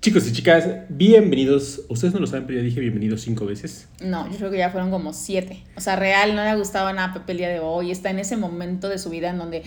Chicos y chicas, bienvenidos. Ustedes no lo saben, pero ya dije bienvenidos cinco veces. No, yo creo que ya fueron como siete. O sea, real no le ha gustado nada a Pepe el día de hoy. Está en ese momento de su vida en donde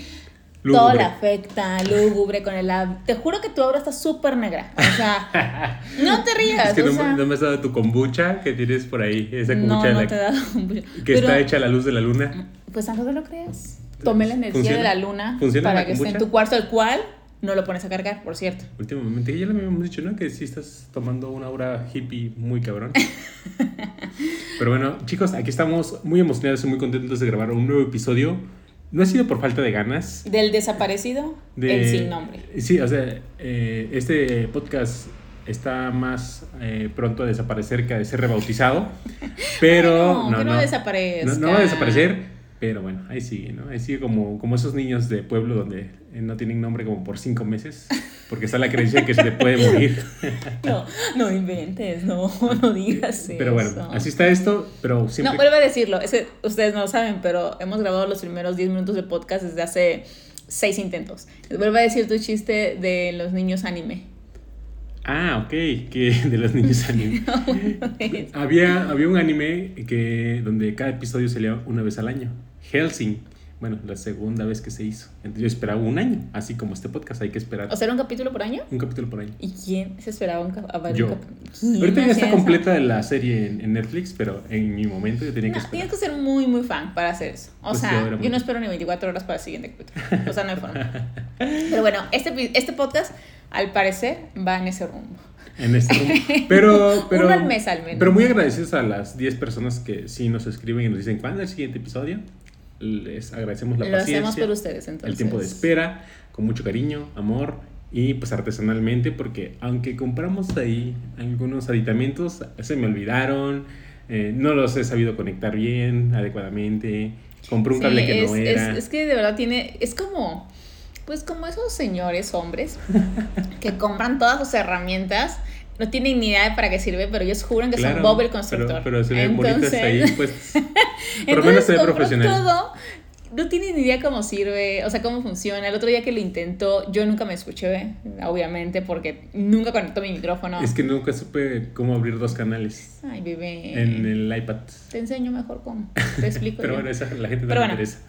todo le afecta, lúgubre con el... Te juro que tu obra está súper negra. O sea, no te rías. Es que no, sea, no me has dado tu kombucha que tienes por ahí. Esa no, kombucha no la- te he dado kombucha. que Pero, está hecha a la luz de la luna. Pues aunque no lo creas. Tome la energía ¿Funciona? de la luna ¿Funciona para la que esté en tu cuarto, el cual no lo pones a cargar, por cierto. Últimamente, ya lo habíamos dicho, ¿no? Que sí estás tomando una aura hippie muy cabrón. Pero bueno, chicos, aquí estamos muy emocionados y muy contentos de grabar un nuevo episodio. No ha sido por falta de ganas. Del desaparecido, De... el sin nombre. Sí, o sea, eh, este podcast está más eh, pronto a desaparecer que a ser rebautizado. Pero Ay, no, que no desaparezca. No, no va a desaparecer, pero bueno, ahí sigue, ¿no? Ahí sigue como, como esos niños de pueblo donde eh, no tienen nombre como por cinco meses, porque está la creencia de que se le puede morir. No, no inventes, no, no digas eso. Pero bueno, así está esto, pero siempre... No, vuelvo a decirlo, es que ustedes no lo saben, pero hemos grabado los primeros 10 minutos de podcast desde hace 6 intentos. Vuelvo a decir tu chiste de los niños anime. Ah, ok, que de los niños anime. había, había un anime que donde cada episodio salía una vez al año. Helsing. Bueno, la segunda vez que se hizo. Entonces yo esperaba un año, así como este podcast, hay que esperar ¿O sea, era un capítulo por año? un capítulo por año. ¿Y quién se esperaba un cap- Yo. un cap- ¿Quién Ahorita ya está eso? completa la serie en, en Netflix, pero en mi momento yo tenía que esperar. tienes que ser muy, muy fan para hacer eso. O Pues sea, yo, muy- no espero ni 24 horas para el siguiente capítulo. O sea, no hay forma. Pero bueno, este, este podcast, al parecer, va en ese rumbo. En este rumbo. Pero, pero, Uno al mes, al menos. Pero muy agradecidos a las 10 personas que sí nos escriben y nos dicen cuándo es el siguiente episodio. Les agradecemos la Lo paciencia. hacemos por ustedes, entonces. el tiempo de espera, con mucho cariño, amor y pues artesanalmente, porque aunque compramos ahí algunos aditamentos, se me olvidaron, eh, no los he sabido conectar bien, adecuadamente, compré un Sí, cable que es, no era. Es, es que de verdad tiene. Es como. Pues como esos señores hombres que compran todas sus herramientas. No tienen ni idea de para qué sirve, pero ellos juran que Claro, son Bob el constructor. Pero, pero se ven bonitas ahí, pues. Por lo entonces menos se ve profesional. todo. No tienen ni idea cómo sirve, o sea, cómo funciona. El otro día que lo intentó, yo nunca me escuché, obviamente, porque nunca conectó mi micrófono. Es que nunca supe cómo abrir dos canales Ay, bebé. en el iPad. Te enseño mejor cómo. Te explico. Pero yo. bueno, esa la gente no Pero le bueno, interesa.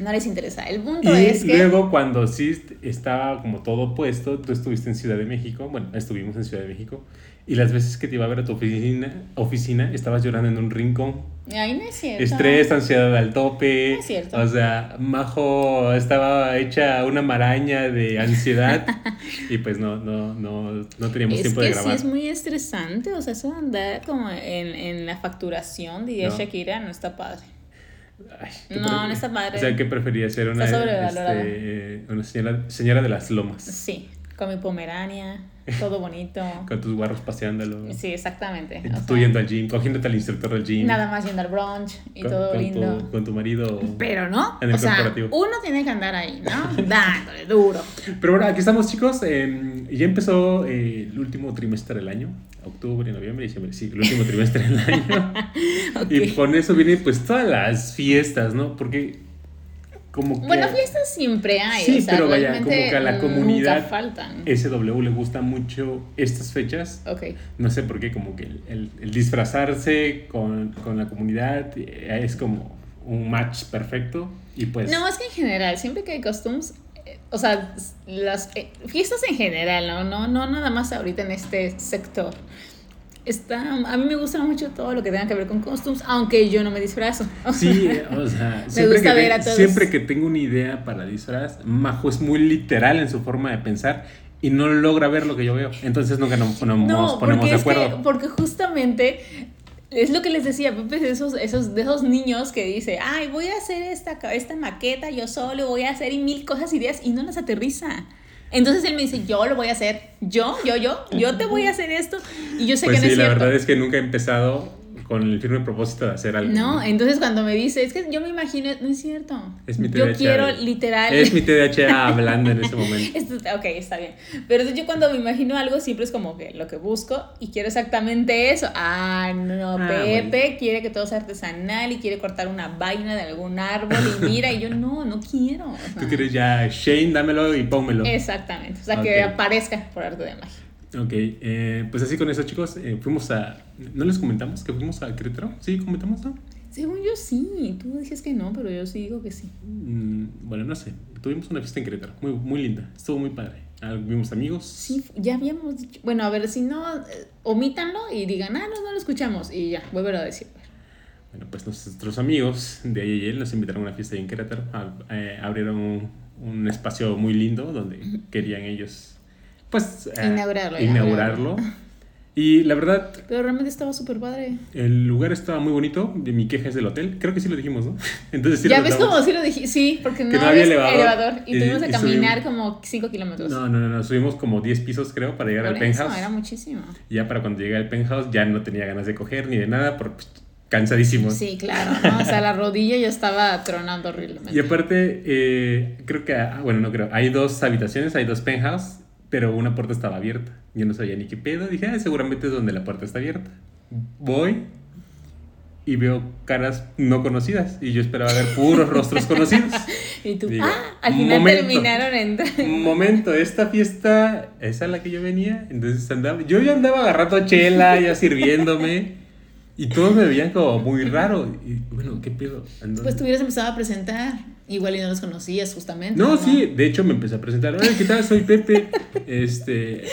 No les interesa. El punto Y es que. luego cuando sí est- estaba como todo puesto, tú estuviste en Ciudad de México, bueno, estuvimos en Ciudad de México, y las veces que te iba a ver a tu oficina, oficina estabas llorando en un rincón. Ay, no es cierto. Estrés, ansiedad al tope. No es cierto. O sea, Majo estaba hecha una maraña de ansiedad y pues no, no, no, no teníamos Es tiempo que de sí grabar. es muy estresante, o sea, eso de andar como en, en la facturación, diría No. Shakira, no está padre. Ay, ¿qué No, no está padre. O sea, ¿qué prefería ser una, este, una señora, señora de las lomas? Sí, con mi pomerania, todo bonito. Con tus guarros paseándolo. Sí, exactamente. Y Tú sea, yendo al gym, cogiéndote al instructor del gym. Nada más yendo al brunch y con, todo con lindo. Tu, con tu marido. Pero no, En el o sea, corporativo. uno tiene que andar ahí, ¿no? Dándole duro. Pero bueno, aquí estamos chicos. eh, ya empezó eh, el último trimestre del año. Octubre, noviembre, diciembre. Sí, el último trimestre del año. Y con eso vienen pues todas las fiestas, ¿no? Porque como que Bueno, fiestas siempre hay. Sí, o sea, pero vaya, como que a la comunidad faltan. SW le gusta mucho estas fechas. Ok. No sé por qué, como que el, el- el disfrazarse con, con la comunidad eh, es como un match perfecto. Y pues... No, es que en general, siempre que hay costumes, eh, o sea, las eh, fiestas en general, ¿no? No, no nada más ahorita en este sector. Está, a mí me gusta mucho todo lo que tenga que ver con costumes, aunque yo no me disfrazo. Sí, o sea, siempre, que, ver te- a todos. siempre que tengo una idea para disfraz, Majo es muy literal en su forma de pensar y no logra ver lo que yo veo. Entonces nunca nos ponemos, No, ponemos de es que- acuerdo. porque justamente es lo que les decía, Pepe, de esos, esos, de esos niños que dice, ay, voy a hacer esta, esta maqueta yo solo, voy a hacer y mil cosas, ideas, y no las aterriza. Entonces él me dice, yo lo voy a hacer, yo, yo, yo, yo te voy a hacer esto, y yo sé Pues que no sí, es la cierto. verdad es que nunca he empezado con el firme propósito de hacer algo. No, entonces cuando me dice, es que yo me imagino, no es cierto. Es mi Yo TDAH. quiero literal. Es mi TDAH hablando en ese momento. Esto- ok, está bien. Pero entonces yo cuando me imagino algo siempre es como que lo que busco y quiero exactamente eso. Ah, no, Ah, Pepe bueno. quiere que todo sea artesanal y quiere cortar una vaina de algún árbol y mira, y yo no, no quiero. o sea, Tú quieres ya, Shane, dámelo y pónmelo. Exactamente. O sea, que aparezca por arte de magia. Ok, eh, pues así con eso, chicos, eh, fuimos a. ¿No les comentamos que fuimos a Querétaro? Sí, comentamos, ¿no? Según yo sí, tú dices que no, pero yo sí digo que sí. Mm, bueno, no sé. Tuvimos una fiesta en Querétaro, muy, muy linda, estuvo muy padre. Ah, vimos amigos. Sí, ya habíamos dicho. Bueno, a ver, si no, eh, omítanlo y digan, ah, no, no lo escuchamos. Y ya, vuelvo a decir. Bueno, pues nuestros amigos de AYL nos invitaron a una fiesta ahí en Querétaro. A- eh, abrieron un, un espacio muy lindo donde querían ellos, pues, eh, Inaugurarlo, inaugurarlo. Y la verdad, Pero realmente estaba súper padre. el lugar estaba muy bonito. Mi queja es del hotel. Creo que sí lo dijimos, ¿no? Entonces sí ya ves como si lo dije, sí, porque no, no había había elevador. Y, Y- tuvimos que caminar subimos- como 5 kilómetros. No, no, no, no, subimos como 10 pisos creo para llegar Por al eso, penthouse. era muchísimo. Y ya para cuando llegué al penthouse ya no tenía ganas de coger ni de nada porque pues, cansadísimos. Sí, claro, ¿no? O sea, la rodilla ya estaba tronando horriblemente. Y aparte, eh, creo que, ah, bueno, no creo, hay dos habitaciones, hay dos penthouse, pero una puerta estaba abierta. Yo no sabía ni qué pedo, dije, ah, seguramente es donde la puerta está abierta. Voy y veo caras no conocidas y yo esperaba ver puros rostros conocidos. Y tú, Digo, ah, al final momento. terminaron entrando. Un momento, esta fiesta, ¿esa es la que yo venía? Entonces andaba, yo ya andaba agarrando chela, ya sirviéndome. Y todos me veían como muy raro. Y bueno, ¿qué pedo? ¿En Pues te hubieras empezado a presentar. Igual y no los conocías justamente. No, sí, de hecho me empecé a presentar. Hola, ¿qué tal? Soy Pepe. Este,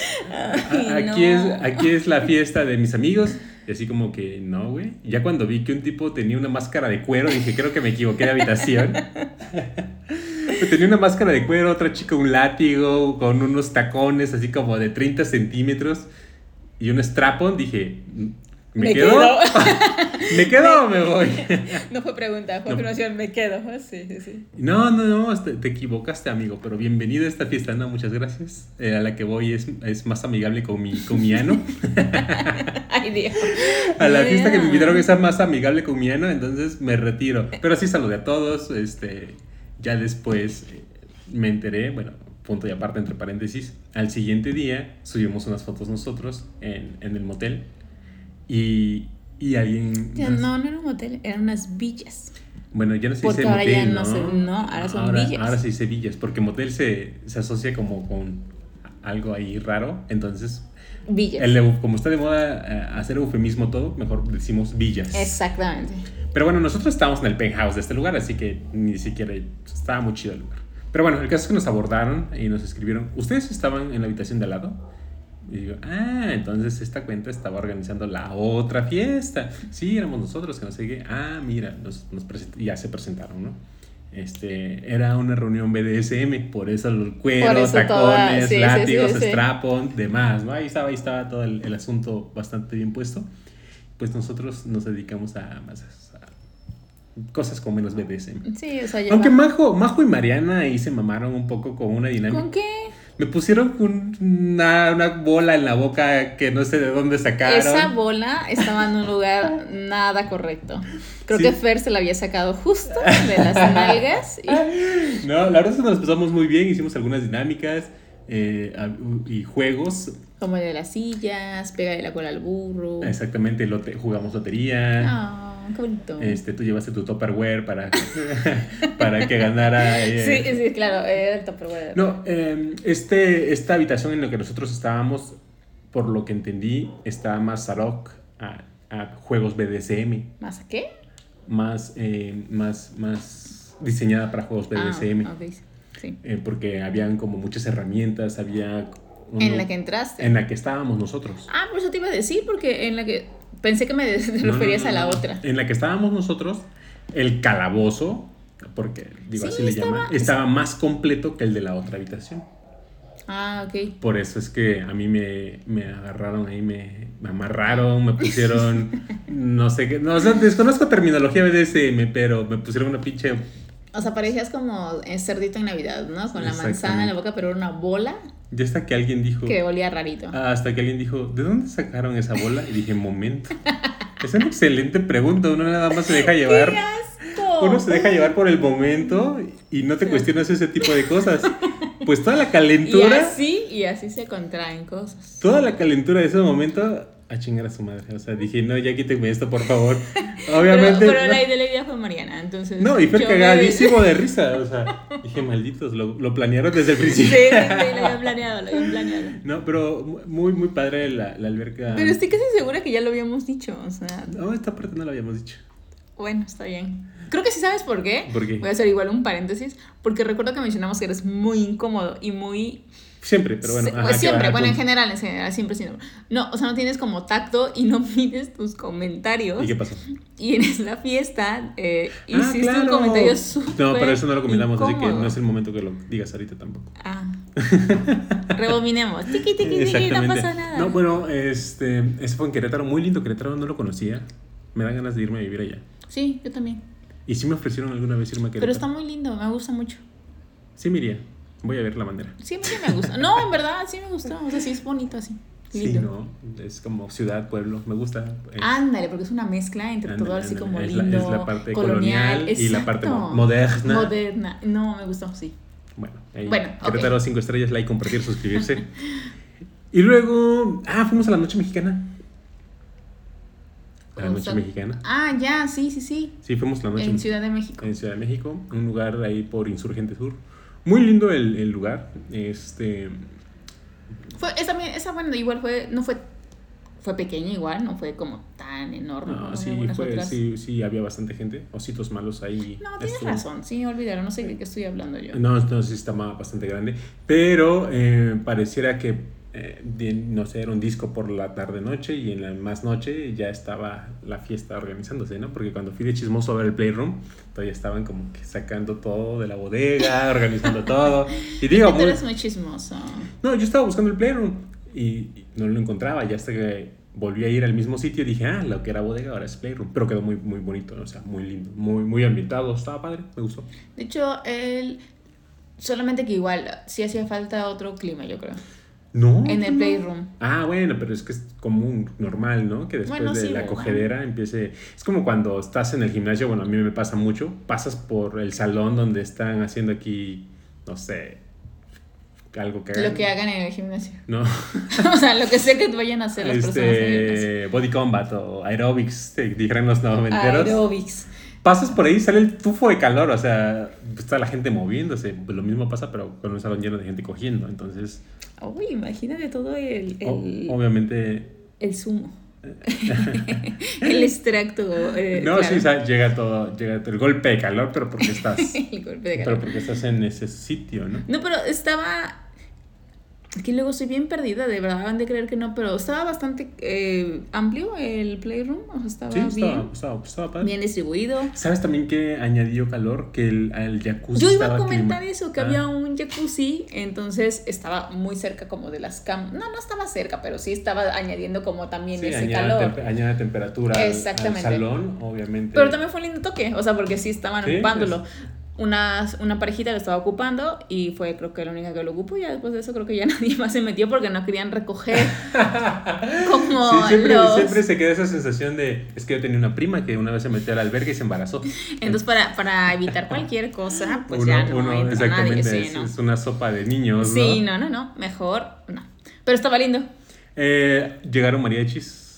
Ay, aquí, es, no. aquí es la fiesta de mis amigos. Y así como que, no, güey. Ya cuando vi que un tipo tenía una máscara de cuero, dije, creo que me equivoqué de habitación. tenía una máscara de cuero, otra chica un látigo, con unos tacones así como de 30 centímetros y un strapon. Dije, ¿me, Me quedo? quedo. ¿Me quedo o me voy? No fue pregunta, fue No. afirmación, me quedo. Sí, sí, sí. No, no, no, te, te equivocaste, amigo, pero bienvenido a esta fiesta, no, muchas gracias. Eh, a la que voy es, es más amigable con mi, con mi ano. Ay, Dios. A la fiesta que me invitaron es más amigable con mi ano, entonces me retiro. Pero sí saludé a todos, este, ya después eh, me enteré, bueno, punto y aparte entre paréntesis, al siguiente día subimos unas fotos nosotros en, en el motel y, y alguien... Ya, No, no era un hotel, eran unas villas. Bueno, ya no se Porque dice ahora motel, ya ¿no? se- no, ahora son ahora, villas. Ahora se dice villas, porque motel se, se asocia como con algo ahí raro, entonces, Villas. el como está de moda eh, hacer eufemismo todo, mejor decimos villas. Exactamente. Pero bueno, nosotros estábamos en el penthouse de este lugar, así que ni siquiera estaba muy chido el lugar. Pero bueno, el caso es que nos abordaron y nos escribieron, ¿ustedes estaban en la habitación de al lado? Y digo, ah, entonces esta cuenta estaba organizando la otra fiesta. Sí, éramos nosotros que no sé qué. Ah, mira, nos, nos ya se presentaron, ¿no? Este, era una reunión BDSM, por eso el cuero, Por eso tacones, toda- sí, látigos, sí, sí. strapon, demás, ¿no? Ahí estaba, ahí estaba todo el, el asunto bastante bien puesto. Pues nosotros nos dedicamos a, más cosas con menos BDSM. Sí, o sea. Aunque Majo, Majo y Mariana ahí se mamaron un poco con una dinámica. ¿Con qué? Me pusieron un- una, una bola en la boca que no sé de dónde sacaron. Esa bola estaba en un lugar nada correcto. Creo Sí. que Fer se la había sacado justo de las nalgas. Y, No, la verdad es que nos pasamos muy bien, hicimos algunas dinámicas eh, y juegos. como el de las sillas, pega la cola al burro. Exactamente, lote- jugamos lotería. Ah, qué bonito. Este, tú llevaste tu Tupperware para, para que ganara. eh, Sí, sí, claro, era el Tupperware. No, eh, este, esta habitación en la que nosotros estábamos, por lo que entendí, está más ad hoc a, a juegos BDSM, ¿Más a qué? más, eh, más, más diseñada para juegos BDSM, Ah, ok, sí. eh, porque habían como muchas herramientas, había... uno- En la que entraste. en la que estábamos nosotros. Ah, por eso te iba a decir, porque en la que. Pensé que me No, referías no, a la otra. En la que estábamos nosotros, el calabozo, porque digo Sí, así le estaba- llaman, estaba más completo que el de la otra habitación. Ah, ok. Por eso es que a mí me, me agarraron ahí, me, me amarraron, me pusieron, no sé qué, no, o sea, desconozco terminología BDSM, pero me pusieron una pinche, O sea, parecías como el cerdito en Navidad, ¿no? Con la manzana en la boca, pero era una bola ya hasta que alguien dijo, que olía rarito. hasta que alguien dijo, ¿de dónde sacaron esa bola? Y dije, momento. Es una excelente pregunta, uno nada más se deja llevar. ¡Qué asco! Uno se deja llevar por el momento y no te cuestionas ese tipo de cosas. Pues toda la Y calentura, así, y así se contraen cosas. toda la calentura de ese momento a chingar a su madre. O sea, dije, no, ya quíteme esto, por favor. Obviamente. Pero, pero la, idea fue Mariana, entonces. No, y fue cagadísimo de risa. O sea, dije, malditos, lo, lo planearon desde el principio. Sí, sí, sí, lo habían planeado, lo habían planeado. No, pero muy, muy padre la, la alberca. Pero estoy casi segura que ya lo habíamos dicho, o sea. No, esta parte no lo habíamos dicho. Bueno, está bien. Creo que sí sabes por qué. ¿Por qué? Voy a hacer igual un paréntesis. Porque recuerdo que mencionamos que eres muy incómodo y muy Siempre, pero bueno. pues siempre, bueno, en general, en general, siempre, siempre. No, o sea, no tienes como tacto y no pides tus comentarios. ¿Y qué pasó? Y en la fiesta eh, ah, hiciste un comentario súper No, pero eso no lo comentamos, así que no es el momento que lo digas ahorita tampoco. Ah. Rebobinemos. Tiki, tiki, tiki, no pasa nada. No, bueno, este, ese fue en Querétaro, muy lindo Querétaro, no lo conocía. Me dan ganas de irme a vivir allá. Sí, yo también. Y sí me ofrecieron alguna vez irme a Querétaro. Pero está muy lindo, me gusta mucho. Sí, Miría. Voy a ver la bandera. Sí, me gusta. No, en verdad, sí me gusta. O sea, sí es bonito así. Sí, ¿no? Es como ciudad, pueblo, me gusta. Ándale, porque es una mezcla entre todo así como lindo. es la parte colonial, y la parte moderna. Moderna. No, me gustó, sí. Bueno, ahí bueno okay. 5 estrellas, like, compartir, suscribirse. y luego, ah, fuimos a la noche mexicana. A la noche mexicana. Ah, ya, sí, sí, sí. Sí, fuimos a la noche. En Ciudad de México. En Ciudad de México, un lugar ahí por Insurgente Sur. Muy lindo el, el lugar. Este. Fue, esa, esa, bueno, igual fue, no fue, fue pequeña igual, no fue como tan enorme. No, sí, fue, sí, sí, había bastante gente, ositos malos ahí. No, tienes razón, sí, olvidaron, no sé de qué estoy hablando yo. No, no, sí estaba bastante grande, pero eh, pareciera que eh, no sé, era un disco por la tarde-noche y en la más noche ya estaba la fiesta organizándose, ¿no? Porque cuando fui de chismoso a ver el Playroom, todavía estaban como que sacando todo de la bodega, organizando todo. Y digo... Tú eres muy chismoso. No, yo estaba buscando el Playroom y no lo encontraba, ya hasta que volví a ir al mismo sitio y dije, ah, lo que era bodega ahora es Playroom, pero quedó muy, muy bonito, o sea, muy lindo, muy, muy ambientado, estaba padre, me gustó. De hecho, el... solamente que igual sí hacía falta otro clima, yo creo. No. En el playroom. Ah, bueno, pero es que es común, normal, ¿no? Que después de la cogedera empiece. Es como cuando estás en el gimnasio, bueno, a mí me pasa mucho. Pasas por el salón donde están haciendo aquí, no sé, algo que hagan. Lo que hagan en el gimnasio. No. o sea, lo que sé que vayan a hacer las este, personas Body combat o aerobics, te dijeron los noventeros. Aerobics pasas por ahí sale el tufo de calor, o sea, está la gente moviéndose. Pues lo mismo pasa, pero con un salón lleno de gente cogiendo, entonces... Uy, imagínate todo el... obviamente... El zumo. el extracto. Eh, no, sí, llega todo, llega el golpe de calor, pero porque estás. el golpe de calor. Pero porque estás en ese sitio, ¿no? No, pero estaba que luego soy bien perdida, de verdad, van de creer que no, pero estaba bastante eh, amplio el playroom, o sea, estaba bien. Estaba, estaba, Bien distribuido. ¿Sabes también que añadió calor? Que el, el jacuzzi. Yo iba a comentar eso, que había ah. un jacuzzi, entonces estaba muy cerca como de las camas. No, no estaba cerca, pero sí estaba añadiendo como también ese calor. añade temperatura Exactamente. Al, salón, obviamente. Pero también fue un lindo toque, o sea, porque sí estaban ocupándolo. Una, una parejita lo estaba ocupando y fue creo que la única que lo ocupó. Y ya después de eso creo que ya nadie más se metió porque no querían recoger como sí, siempre, siempre se queda esa sensación de es que yo tenía una prima que una vez se metió al albergue y se embarazó. Entonces para, para evitar cualquier cosa pues ya no uno, exactamente nadie, es, es, una sopa de niños sí no no no mejor no. Pero estaba lindo. Eh, llegaron mariachis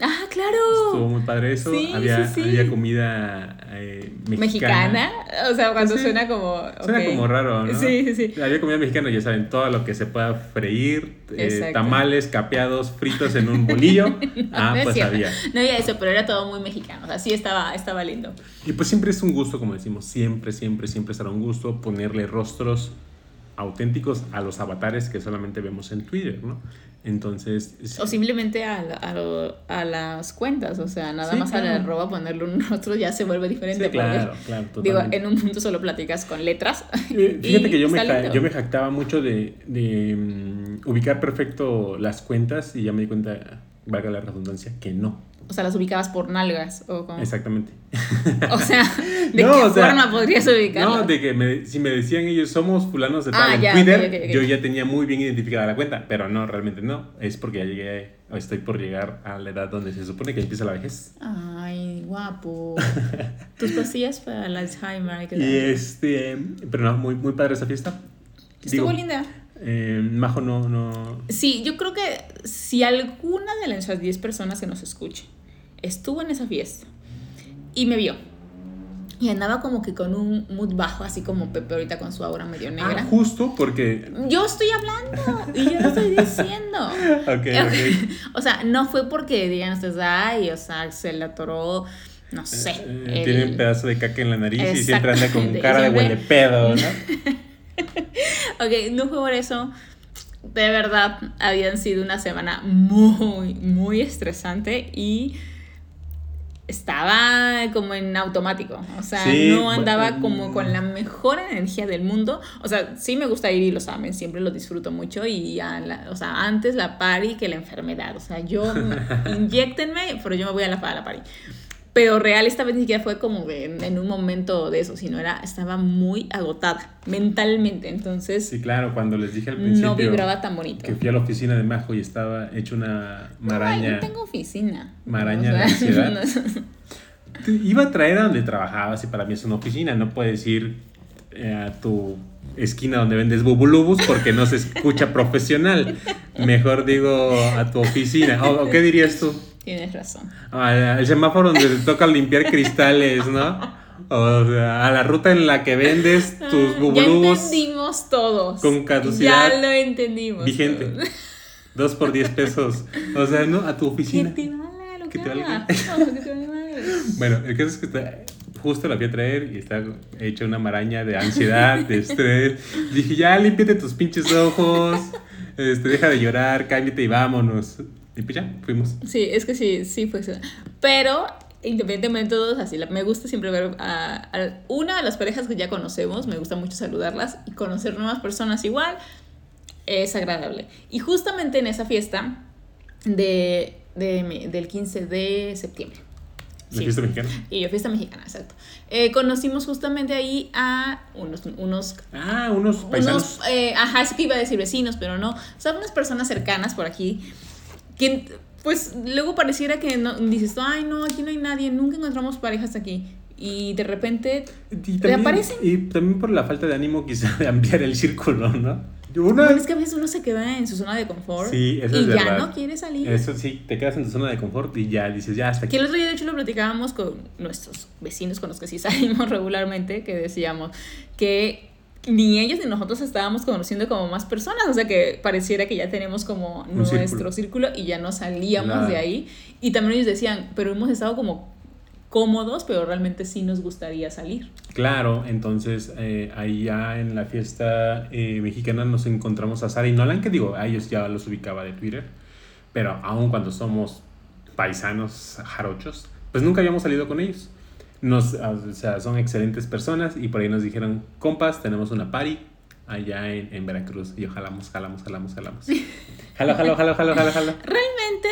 Ah, claro. Estuvo muy padre eso. había, había comida eh, mexicana. O sea, cuando suena como. Suena como raro, ¿no? Sí, sí, sí. Había comida mexicana, ya saben, todo lo que se pueda freír, eh, tamales capeados, fritos en un bolillo. ah, pues había. No había eso, pero era todo muy mexicano. O sea, sí estaba, estaba lindo. Y pues siempre es un gusto, como decimos, siempre, siempre, siempre será un gusto ponerle rostros auténticos a los avatares que solamente vemos en Twitter, ¿no? Entonces... O simplemente a, a, a, las cuentas, o sea, nada más a la arroba ponerle un rostro ya se vuelve diferente. claro, claro, Digo, en un punto solo platicas con letras. Fíjate que yo me, yo me jactaba mucho de, de mm, ubicar perfecto las cuentas y ya me di cuenta, valga la redundancia, que no. O sea, las ubicabas por nalgas o como... Exactamente. O sea, ¿de qué forma podrías ubicarlas? No, de que si me decían ellos somos fulanos de tal ah, en Twitter, yo ya tenía muy bien identificada la cuenta, pero no, realmente no. Es porque ya llegué, o estoy por llegar a la edad donde se supone que empieza la vejez. Ay, guapo. Tus pastillas para el Alzheimer. Y este, pero no, muy, muy padre esa fiesta. Estuvo linda. Eh, Majo no, no... Sí, yo creo que si alguna de las 10 personas que nos escuche estuvo en esa fiesta y me vio y andaba como que con un mood bajo, así como Pepe ahorita con su aura medio negra. Ah, justo porque... Yo estoy hablando y yo lo estoy diciendo. ok, ok. o sea, no fue porque digan ustedes, ay, o sea, se le atoró, no sé. Eh, tiene un pedazo de caca en la nariz y siempre anda con cara de huele pedo, ¿no? ok, no fue por eso. De verdad, habían sido una semana muy, muy estresante y estaba como en automático, o sea, no andaba como con la mejor energía del mundo, o sea, sí me gusta ir y lo saben, siempre lo disfruto mucho y, o sea, antes la party que la enfermedad, o sea, yo, inyectenme, pero yo me voy a la, a la party. Pero real esta vez ni siquiera fue como en, un momento de eso, sino era, estaba muy agotada mentalmente, entonces... Sí, claro, cuando les dije al principio... No vibraba tan bonito. Que fui a la oficina de Majo y estaba hecho una maraña... No, tengo oficina. Maraña de ansiedad. Iba a traer a donde trabajabas y para mí es una oficina, no puedes ir eh, a tu esquina donde vendes bubulubus porque no se escucha profesional. Mejor digo a tu oficina. ¿O, qué dirías tú? Tienes razón. el semáforo donde te toca limpiar cristales, ¿no? O sea, a la ruta en la que vendes tus bubulubus. Ya entendimos todos. Con caducidad. Ya lo entendimos. Vigente. Dos por diez pesos. O sea, ¿no? A tu oficina. Que te valga lo que te valga. bueno, el caso es que justo la fui a traer y está hecha una maraña de ansiedad, de estrés. Dije, ya, límpiate tus pinches ojos. Este, deja de llorar, cámbiate y vámonos. Y pues ya, fuimos. Sí, es que sí, sí fue. Pero, independientemente de todos, así, me gusta siempre ver a, una de las parejas que ya conocemos, me gusta mucho saludarlas y conocer nuevas personas igual, es agradable. Y justamente en esa fiesta de, de del 15 de septiembre. ¿La fiesta mexicana? Y yo, fiesta mexicana, exacto. Eh, conocimos justamente ahí a unos... unos ah, unos paisanos. eh, ajá, es que iba a decir vecinos, pero no. O sea, unas personas cercanas por aquí que pues luego pareciera que no, dices, ay no, aquí no hay nadie, nunca encontramos parejas aquí. Y de repente te aparecen. Y también por la falta de ánimo quizá de ampliar el círculo, ¿no? Una... es que a veces uno se queda en su zona de confort sí, eso y ya no quiere salir. Eso sí, te quedas en tu zona de confort y ya dices, ya hasta aquí. Que el otro día de hecho lo platicábamos con nuestros vecinos con los que sí salimos regularmente, que decíamos que ni ellos ni nosotros estábamos conociendo como más personas, o sea que pareciera que ya tenemos como nuestro círculo. y ya no salíamos de ahí. Y también ellos decían, pero hemos estado como cómodos, pero realmente sí nos gustaría salir. Claro, entonces eh, ahí ya en la fiesta eh, mexicana nos encontramos a Sara y Nolan, que digo, a ellos ya los ubicaba de Twitter, pero aún cuando somos paisanos jarochos, pues nunca habíamos salido con ellos. Nos, o sea, son excelentes personas y por ahí nos dijeron, compas, tenemos una party allá en, en Veracruz. Y ojalá, jalamos, jalamos, jalamos. Jalo, jalo, jalo, jalo, jalo, jalo. Realmente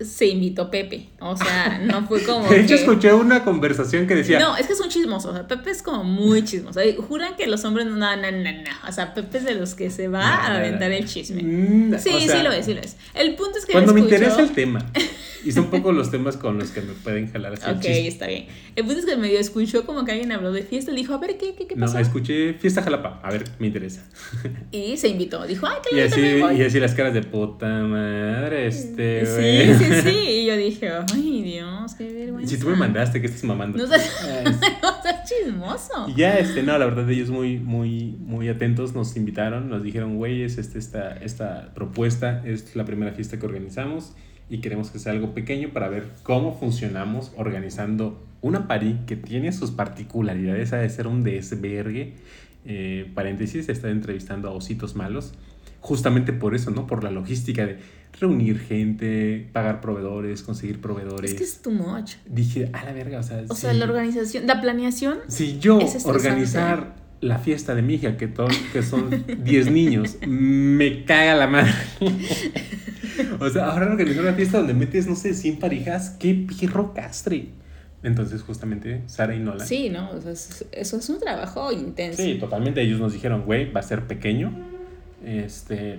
se invitó Pepe. O sea, no fue como. De hecho, escuché una conversación que decía. No, es que es un chismoso. O sea, Pepe es como muy chismoso. Juran que los hombres no, no, no, no. O sea, Pepe es de los que se va a aventar el chisme. Mm, sí, sí lo es, sí lo es. El punto es que. Cuando me interesa el tema. Y son poco los temas con los que me pueden jalar así. Ok, está bien. El punto es que medio escuchó como que alguien habló de fiesta. Le dijo, a ver, ¿qué, qué, qué pasó? No, escuché fiesta jalapa. A ver, me interesa. Y se invitó. Dijo, ay, qué y así, y así las caras de puta madre, este, Sí, sí, sí. Y yo dije, ay, Dios, qué vergüenza. Si tú me mandaste, ¿qué estás mamando? No seas, chismoso. Y ya, este, no, la verdad, ellos muy, muy, muy atentos nos invitaron. Nos dijeron, güeyes, este, esta, esta propuesta es la primera fiesta que organizamos y queremos que sea algo pequeño para ver cómo funcionamos organizando una parí que tiene sus particularidades, ha de ser un desvergue. Eh, paréntesis, está entrevistando a ositos malos, justamente por eso, ¿no? Por la logística de reunir gente, pagar proveedores, conseguir proveedores. Es que es too much. Dije, a la verga, o sea. O sea, la organización, la planeación. Si yo organizar la fiesta de mi hija, que, que son 10 niños, me caga la madre. o sea, ahora organizar una fiesta donde metes, no sé, 100 parejas, qué pirro castre. Entonces, justamente, Sara y Nola. Sí, ¿no? O sea, eso es un trabajo intenso. Sí, totalmente. Ellos nos dijeron, güey, va a ser pequeño. Este,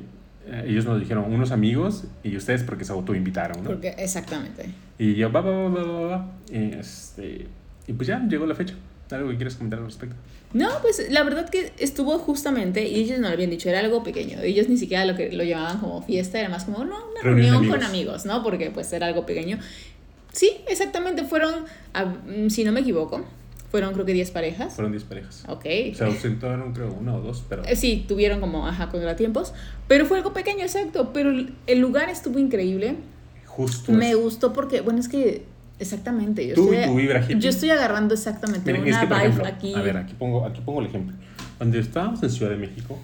ellos nos dijeron, unos amigos y ustedes porque se autoinvitaron, ¿no? Porque, exactamente. Y yo, va, va, va, va, va. Este, y pues ya, llegó la fecha. ¿Algo que quieres comentar al respecto? No, pues la verdad que estuvo justamente, y ellos no lo habían dicho, era algo pequeño. Ellos ni siquiera lo que lo llamaban como fiesta, era más como no, una reunión, con amigos, ¿no? Porque pues era algo pequeño. Sí, exactamente, fueron, mm, si no me equivoco, fueron creo que 10 parejas. Fueron 10 parejas. Ok. Se ausentaron creo una o dos, pero... Eh, sí, tuvieron como, ajá, tiempos Pero fue algo pequeño, exacto. Pero el lugar estuvo increíble. Justo. Me gustó porque, bueno, es que Exactamente. Yo Tú estoy, y tu vibra Yo estoy agarrando exactamente una vibe aquí. A ver, aquí pongo, aquí pongo el ejemplo. Cuando estábamos en Ciudad de México,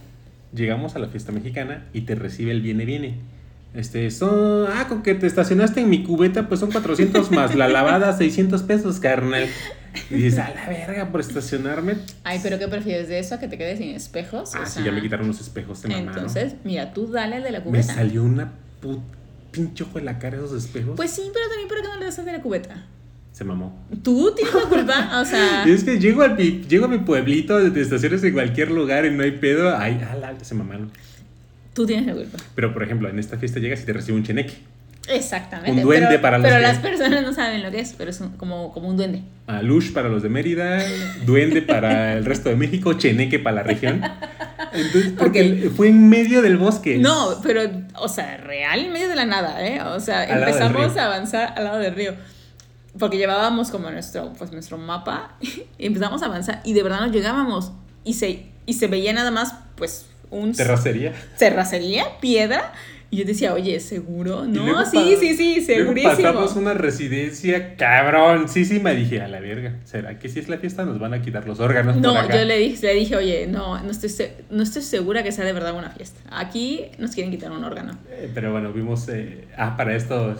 llegamos a la fiesta mexicana y te recibe el viene, viene. Este, son, ah, con que te estacionaste en mi cubeta, pues son 400 más la lavada, 600 pesos, carnal. Y dices, a la verga, por estacionarme. Ay, pero ¿qué prefieres de eso a que te quedes sin espejos? Ah, sí, ya me quitaron los espejos de mamá. Entonces, mira, tú dale de la cubeta. Me salió una puta pinche ojo en la cara esos espejos. Pues sí, pero también, ¿por qué no le das de la cubeta? Se mamó. Tú tienes la culpa, o sea. es que llego, al, llego a mi pueblito de estaciones en cualquier lugar y no hay pedo. Ay, ala, se mamaron. Tú tienes la culpa. Pero, por ejemplo, en esta fiesta llegas y te recibe un cheneque. Exactamente. Un duende pero, para los Pero las personas no saben lo que es, pero es como, como un duende. Ah, Lush para los de Mérida, duende para el resto de México, cheneque para la región. Entonces, porque fue en medio del bosque. No, pero, o sea, real en medio de la nada, ¿eh? O sea, empezamos a avanzar al lado del río. Porque llevábamos como nuestro, pues, nuestro mapa y empezamos a avanzar y de verdad nos llegábamos y se, y se veía nada más, pues, un... Terracería. Terracería, piedra y yo decía, oye, ¿seguro? No, sí, sí, sí, segurísimo. pasamos una residencia cabrón. Sí, sí, me dije, a la verga. ¿Será que si es la fiesta nos van a quitar los órganos? No, yo le dije, le dije, oye, no, no estoy, no estoy segura que sea de verdad una fiesta. Aquí nos quieren quitar un órgano. Eh, pero bueno, vimos, eh, ah, para esto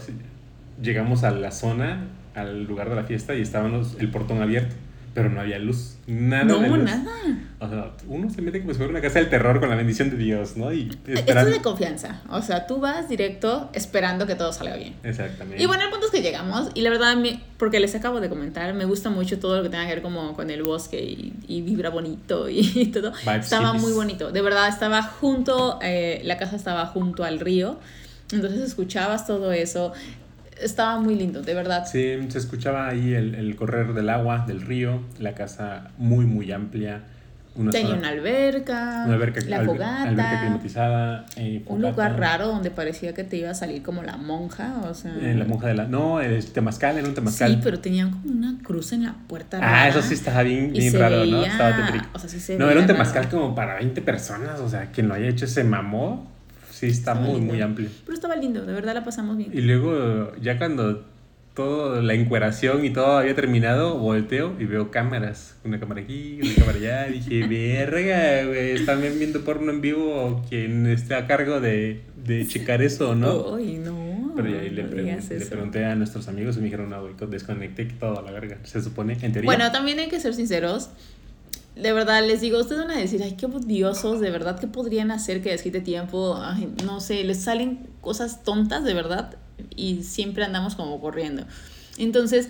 llegamos a la zona, al lugar de la fiesta y estábamos el portón abierto pero no había luz. Nada. No, de nada. O sea, uno se mete como si fuera una casa del terror con la bendición de Dios, ¿no? Y Esto es de confianza. O sea, tú vas directo esperando que todo salga bien. Exactamente. Y bueno, el punto es que llegamos. Y la verdad, porque les acabo de comentar, me gusta mucho todo lo que tenga que ver como con el bosque y, vibra bonito y, todo. estaba muy bonito. De verdad, estaba junto, eh, la casa estaba junto al río. Entonces escuchabas todo eso estaba muy lindo, de verdad. Sí, se escuchaba ahí el, el correr del agua, del río, la casa muy, muy amplia. Tenía una alberca, una alberca, la fogata, alberca climatizada. Eh, un lugar raro donde parecía que te iba a salir como la monja, o sea... Eh, la monja de la... No, el temazcal, era un temazcal. Sí, pero tenían como una cruz en la puerta. Ah, eso sí estaba bien, bien raro, ¿no? Estaba. O sea, sí se No, era un temazcal como para 20 personas, o sea, quien lo haya hecho se mamó Sí, está muy, muy amplio. Pero estaba lindo, de verdad la pasamos bien. Y luego, ya cuando toda la encueración y todo había terminado, volteo y veo cámaras. Una cámara aquí, una cámara allá. dije, verga, güey, están viendo porno en vivo quien esté a cargo de, de checar eso, ¿no? Ay, no. Pero ahí le, le, pregunté a nuestros amigos y me dijeron, no, güey, desconecté todo a la verga. Se supone, en teoría. Bueno, también hay que ser sinceros de verdad, les digo, ustedes van a decir, ay, qué odiosos, de verdad, ¿qué podrían hacer que les quite tiempo? no sé, les salen cosas tontas, de verdad, y siempre andamos como corriendo. Entonces,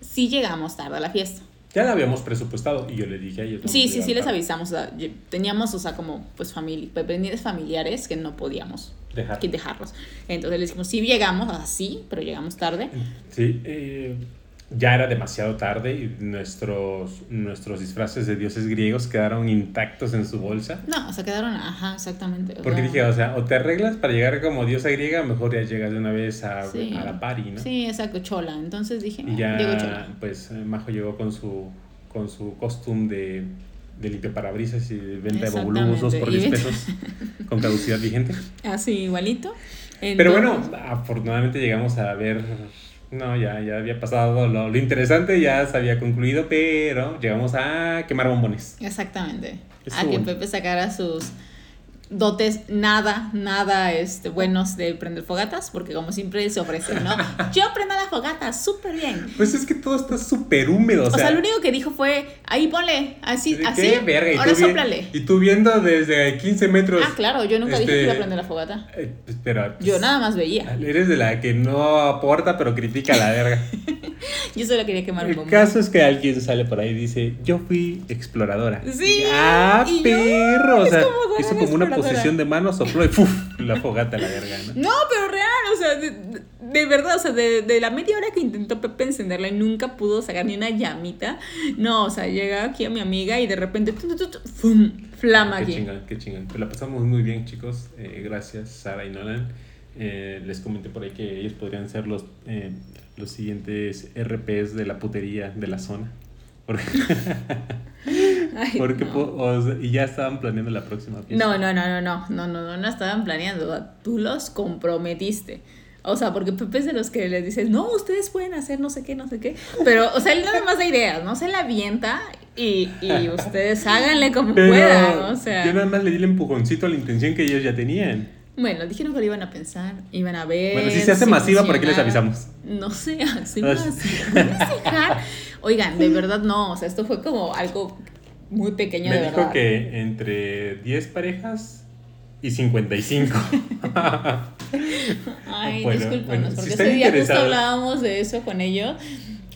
sí llegamos tarde a la fiesta. Ya la habíamos presupuestado y yo le dije a ellos. Sí, sí, sí les avisamos. O sea, teníamos, o sea, como pues familia, pendientes familiares que no podíamos Dejar. dejarlos. Entonces les dijimos, sí llegamos, así, pero llegamos tarde. Sí, eh, ya era demasiado tarde y nuestros, nuestros disfraces de dioses griegos quedaron intactos en su bolsa. No, o sea, quedaron, ajá, exactamente. Porque dije, o sea, o te arreglas para llegar como diosa griega, mejor ya llegas de una vez a, a la party, ¿no? Sí, exacto, chola. Entonces dije, y ya, chola. pues Majo llegó con su, con su costume de, de limpia parabrisas y venta de bobulubos 2 por 10 pesos con caducidad vigente. Así, igualito. Pero bueno, afortunadamente llegamos a ver no, ya, ya había pasado lo, lo, interesante, ya se había concluido, pero llegamos a quemar bombones. Exactamente. a que Pepe sacara sus dotes nada, nada este, buenos de prender fogatas, porque como siempre se ofrece, ¿no? Yo prendo la fogata, súper bien. Pues es que todo está súper húmedo. O, sea, lo único que dijo fue, ahí ponle, así, así. Verga? ahora sóplale. Y tú viendo desde 15 metros. Ah, claro, yo nunca dije que iba a este, prender la fogata. Eh, espera. yo nada más veía. Eres de la que no aporta, pero critica la verga. yo solo quería quemar un bombón. El caso es que alguien sale por ahí y dice, yo fui exploradora. Sí. Ah, perro. o sea, hizo como una posición de mano, sopló y ¡puf! la fogata a la verga, ¿no? No, pero real, o sea, de verdad, o sea, de, de, la media hora que intentó Pepe encenderla y nunca pudo sacar ni una llamita. No, o sea, llega aquí a mi amiga y de repente, ¡fum! Flama qué aquí. Chingón, qué chingón. Pues la pasamos muy bien, chicos. Eh, gracias, Sara y Nolan. Eh, les comenté por ahí que ellos podrían ser los, eh, los siguientes RPs de la putería de la zona. Porque, Ay, porque no. o sea, y ya estaban planeando la próxima fiesta. No, no, no, no, no, no, no, no, no estaban planeando. Tú los comprometiste. O sea, porque Pepe es de los que les dices, no, ustedes pueden hacer no sé qué, no sé qué. Pero, o sea, él nada más da ideas, no se la avienta y, y ustedes háganle como Pero puedan. O sea, yo nada más le di el empujoncito a la intención que ellos ya tenían. Bueno, dijeron que lo iban a pensar, iban a ver. Bueno, si se hace masiva, ¿por qué les avisamos? No hace Ah, masiva. sí. ¿Puedes dejar? Oigan, de verdad no, o sea, esto fue como algo muy pequeño Me de dijo verdad. que entre 10 parejas y 55. Ay, Bueno, si porque ese día justo hablábamos de eso con ellos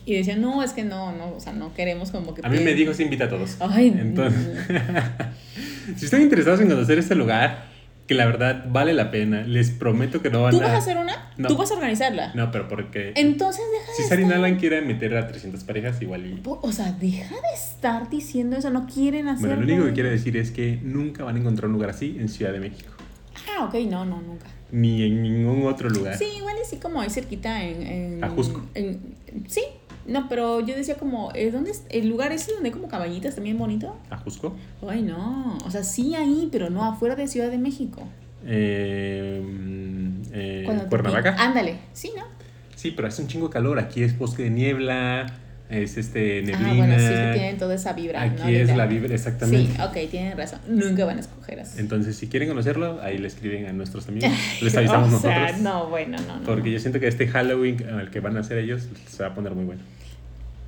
y decían, no, es que no, no, o sea, no queremos como que... A mí me piensen". dijo se invita a todos. Ay, Entonces, si están interesados en conocer este lugar, que la verdad vale la pena, les prometo que no van ¿Tú a... vas a hacer una? No. ¿Tú vas a organizarla? No, pero porque... Entonces deja si de Sari estar... Nalan quiere meter a 300 parejas, igual y... O sea, deja de estar diciendo eso, no quieren hacerlo. Bueno, lo único que quiero decir es que nunca van a encontrar un lugar así en Ciudad de México. Ah, ok, no, no, nunca. Ni en ningún otro lugar. Sí, igual así como ahí cerquita en... en Ajusco. en- sí, no, pero yo decía como, ¿eh, ¿dónde es el lugar ese donde hay como cabañitas también bonito? ¿Ajusco? Ay, no, o sea, sí ahí, pero no afuera de Ciudad de México. Eh, eh, ¿Cuernavaca? Ándale, sí, ¿no? Sí, pero hace un chingo de calor. Aquí es bosque de niebla, es este neblina. Ah, bueno, sí, que tienen toda esa vibra. Aquí ¿no? es la vibra, exactamente. Sí, ok, tienen razón. Nunca van a escoger así. Entonces, si quieren conocerlo, ahí le escriben a nuestros amigos. Les avisamos o sea, nosotros. no, bueno, no, no. Porque yo siento que este Halloween al que van a hacer ellos se va a poner muy bueno.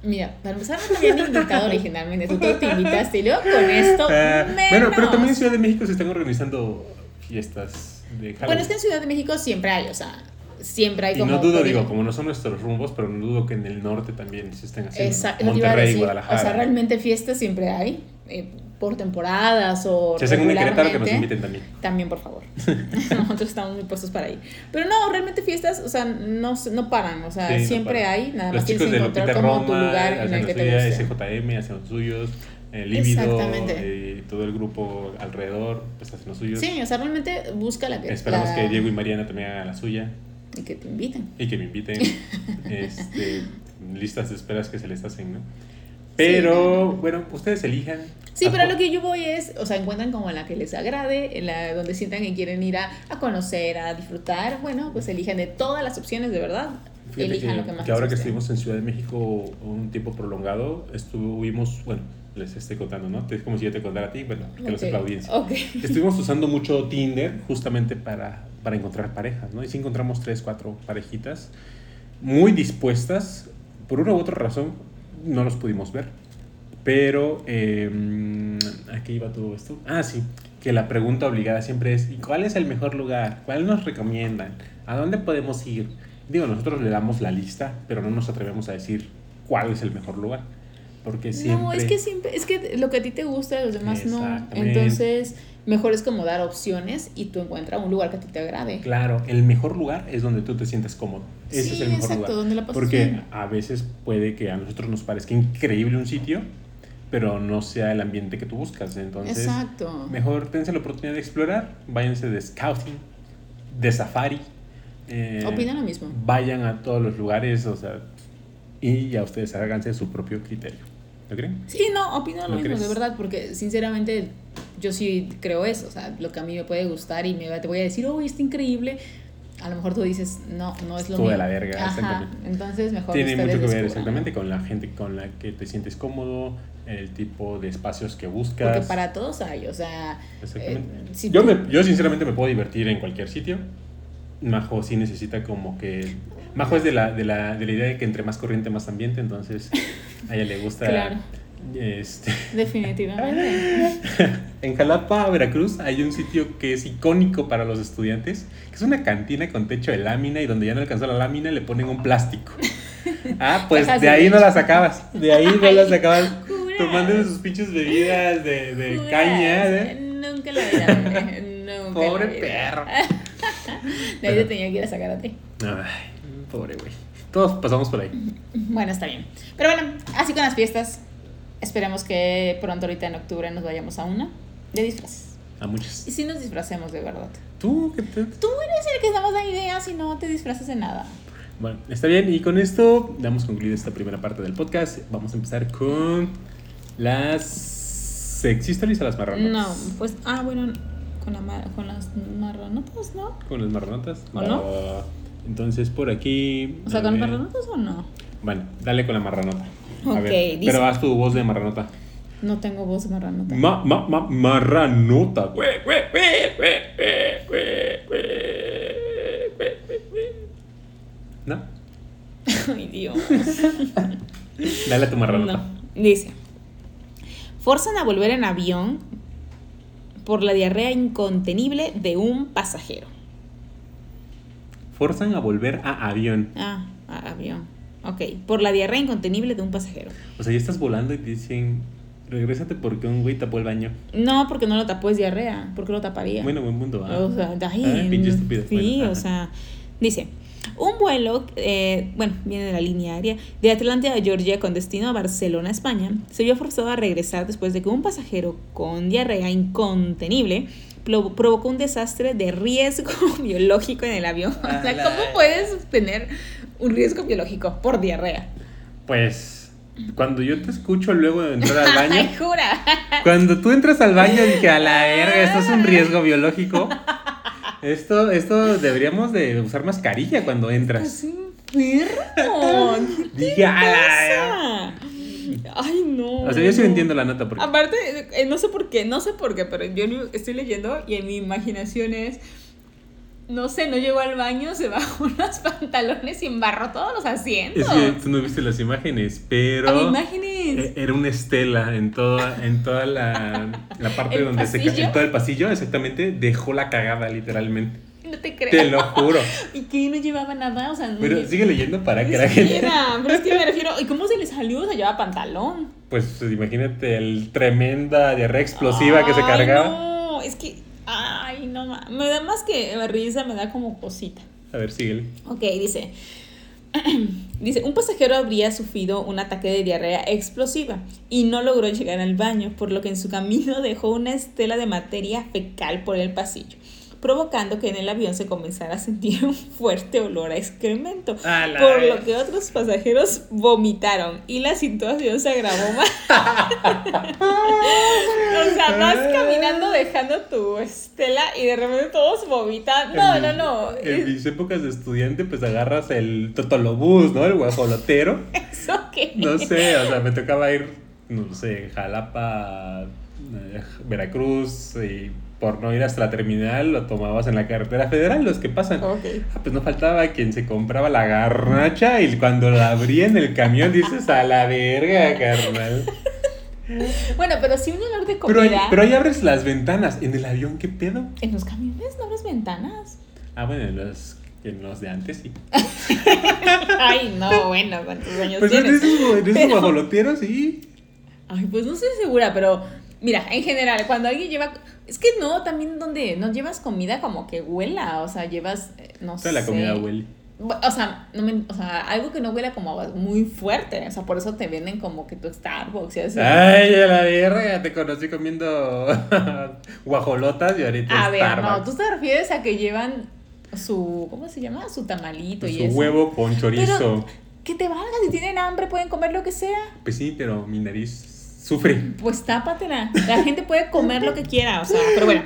Mira, para empezar, no te habían invitado originalmente. Tú te invitaste y luego con esto. Ah, menos. bueno, pero también en Ciudad de México se están organizando fiestas de Halloween. Bueno, es que en Ciudad de México siempre hay, o sea, siempre hay y como. no dudo, digo, como no son nuestros rumbos, pero no dudo que en el norte también se estén haciendo. Exacto, Monterrey. Guadalajara. O sea, realmente fiestas siempre hay, eh, por temporadas o. Si hacen un Querétaro, que nos inviten también. También, por favor. Nosotros estamos muy puestos para ir. Pero no, realmente fiestas, o sea, no, no paran. O sea, Sí, no siempre para. hay. Nada Los más tienes que encontrar Lupita como tu Roma lugar en el que te guste. SJM hacen los suyos, eh, Líbido, eh, todo el grupo alrededor pues hacen los suyos. Sí, o sea, realmente busca la que. Esperamos la- que Diego y Mariana también hagan la suya Y que te inviten. y que me inviten. este, listas de esperas que se les hacen, ¿no? Pero, bueno, ustedes elijan. Sí, pero lo que yo voy es, o sea, encuentran como la que les agrade, en la donde sientan que quieren ir a, a conocer, a disfrutar. Bueno, pues elijan de todas las opciones, de verdad. Fíjate elijan que, lo que más que ahora que estuvimos en Ciudad de México un tiempo prolongado, estuvimos, bueno, les estoy contando, ¿no? Es como si yo te contara a ti, bueno, que lo Ok, sepa la audiencia. Ok. Estuvimos usando mucho Tinder justamente para, para encontrar parejas, ¿no? Y sí encontramos tres, cuatro parejitas muy dispuestas. Por una u otra razón, no los pudimos ver. Pero, eh, ¿a qué iba todo esto? Ah, sí, que la pregunta obligada siempre es, ¿y cuál es el mejor lugar? ¿Cuál nos recomiendan? ¿A dónde podemos ir? Digo, nosotros le damos la lista, pero no nos atrevemos a decir cuál es el mejor lugar. Porque siempre... No, es que siempre, es que lo que a ti te gusta, a los demás no. Entonces, mejor es como dar opciones y tú encuentras un lugar que a ti te agrade. Claro, el mejor lugar es donde tú te sientes cómodo. Ese Sí, es el mejor exacto, lugar. donde la Porque bien. a veces puede que a nosotros nos parezca increíble un sitio, pero no sea el ambiente que tú buscas. Entonces, Exacto. mejor tense la oportunidad de explorar, váyanse de scouting, de safari. eh, Opino lo mismo. Vayan a todos los lugares, o sea, y ya ustedes háganse su propio criterio. ¿Lo creen? Sí, no, opino lo ¿Lo mismo, crees? de verdad, porque sinceramente yo sí creo eso, o sea, lo que a mí me puede gustar y me va- te voy a decir, oh, está increíble. A lo mejor tú dices, no, no es lo Estuvo de mío. la verga, Ajá, exactamente. entonces mejor Tiene mucho que ver descubran. exactamente con la gente con la que te sientes cómodo, el tipo de espacios que buscas. Porque para todos hay, o sea, Exactamente. eh, si yo, tú- me- yo sinceramente me puedo divertir en cualquier sitio. Majo sí necesita como que... Majo es de la, de la, de la idea de que entre más corriente, más ambiente, entonces a ella le gusta... Claro. Este, definitivamente. en Jalapa, Veracruz, hay un sitio que es icónico para los estudiantes, que es una cantina con techo de lámina y donde ya no alcanzó la lámina le ponen un plástico. Ah, pues de ahí no las sacabas, de ahí no las sacabas tomando sus pinches bebidas de, de caña. ¿eh? Nunca la. Nunca Pobre perro. De ahí te tenía que ir a sacar a ti. Ay, Pobre güey. Todos pasamos por ahí. Bueno, está bien. Pero bueno, así con las fiestas. Esperemos que pronto, ahorita en octubre, nos vayamos a una de disfraces. A muchas. Y si nos disfracemos de verdad. ¿Tú qué te... Tú eres el que damos la idea si no te disfrazas de nada. Bueno, está bien. Y con esto damos concluida esta primera parte del podcast. Vamos a empezar con las sexy stories a las marronotas. No, pues, ah, bueno, con, la, con las marronotas, ¿no? Con las marronotas. ¿O no? Va. Entonces por aquí. O sea, a con marronotas o no. Bueno, dale con la marranota. Ok, dice, Pero haz tu voz de marranota. No tengo voz de marranota. Ma, ma, ma, marranota. ¿No? Ay, Dios. Dale a tu marranota. Dice: Forzan a volver en avión por la diarrea incontenible de un pasajero. Forzan a volver a avión. Ah, a avión. Ok, por la diarrea incontenible de un pasajero. O sea, ya estás volando y te dicen, regrésate porque un güey tapó el baño. No, porque no lo tapó, es diarrea. ¿Por qué lo taparía? Bueno, buen mundo. ¿ah? O sea, ahí, Ah, pinche estúpido. Sí, Bueno, o sea, dice, un vuelo, eh, bueno, viene de la línea aérea, de Atlanta a Georgia con destino a Barcelona, España, se vio forzado a regresar después de que un pasajero con diarrea incontenible provocó un desastre de riesgo biológico en el avión. O sea. ¿cómo puedes tener un riesgo biológico por diarrea? Pues, cuando yo te escucho luego de entrar al Ay, baño, jura. cuando tú entras al baño dije, a la verga, esto es un riesgo biológico. Esto, esto deberíamos de usar mascarilla cuando entras. Es enfermo. Dije, a la verga. pasa? Ay, no. O sea, yo sí entiendo la nota porque... Aparte, eh, no sé por qué, no sé por qué, pero yo estoy leyendo y en mi imaginación es. No sé, no llegó al baño, se bajó los pantalones y embarró todos los asientos. Es que tú no viste las imágenes, pero... A imágenes. eh, Era una estela en toda, en toda la, la parte ¿El donde se pasillo? en todo el pasillo, exactamente, dejó la cagada literalmente. no te creo. Te lo juro. Y que no llevaba nada, o sea, no Pero sigue leyendo para que la gente. Pero es que me refiero, ¿y cómo se le salió? O sea, llevaba pantalón. Pues imagínate el tremenda diarrea explosiva que se Ay, cargaba. No, es que. Ay, no ma- Me da más que risa, me da como cosita. A ver, síguele. Ok, dice. Dice, un pasajero habría sufrido un ataque de diarrea explosiva y no logró llegar al baño, por lo que en su camino dejó una estela de materia fecal por el pasillo, provocando que en el avión se comenzara a sentir un fuerte olor a excremento, A por vez. lo que otros pasajeros vomitaron y la situación se agravó más. o sea, vas caminando dejando tu estela y de repente todos vomitan. No, En no, no. En mis épocas de estudiante, pues agarras el totolobús, ¿no? El guajolotero. ¿Eso qué? No sé, o sea, me tocaba ir, no sé, Jalapa, eh, Veracruz, y por no ir hasta la terminal lo tomabas en la carretera federal, los que pasan. Ok. Ah, pues no faltaba quien se compraba la garnacha y cuando la abría en el camión dices a la verga, carnal. Bueno, pero sí un olor de Pero ahí, comida. pero ahí abres las ventanas. ¿En el avión qué pedo? En los camiones no abres ventanas. Ah, bueno, en los, en los de antes sí. Ay, no, bueno, ¿cuántos años Pues en tienes? esos, en esos Pero- guajoloteros sí. Ay, pues no estoy segura, pero mira, en general, cuando alguien lleva. Es que no, también donde no llevas comida como que huela, o sea, llevas. eh, No sé. Toda la comida huele. O sea, no me- o sea, algo que no huela como muy fuerte. O sea, por eso te venden como que tu Starbucks y así. Ay, a la verga, te conocí comiendo guajolotas y ahorita A ver, no, tú te refieres a que llevan su. ¿Cómo se llama? Su tamalito y Su eso. huevo con chorizo. Pero- Que te valga, si tienen hambre pueden comer lo que sea. Pues sí, pero mi nariz sufre. Pues tápatela. La gente puede comer lo que quiera, o sea, pero bueno.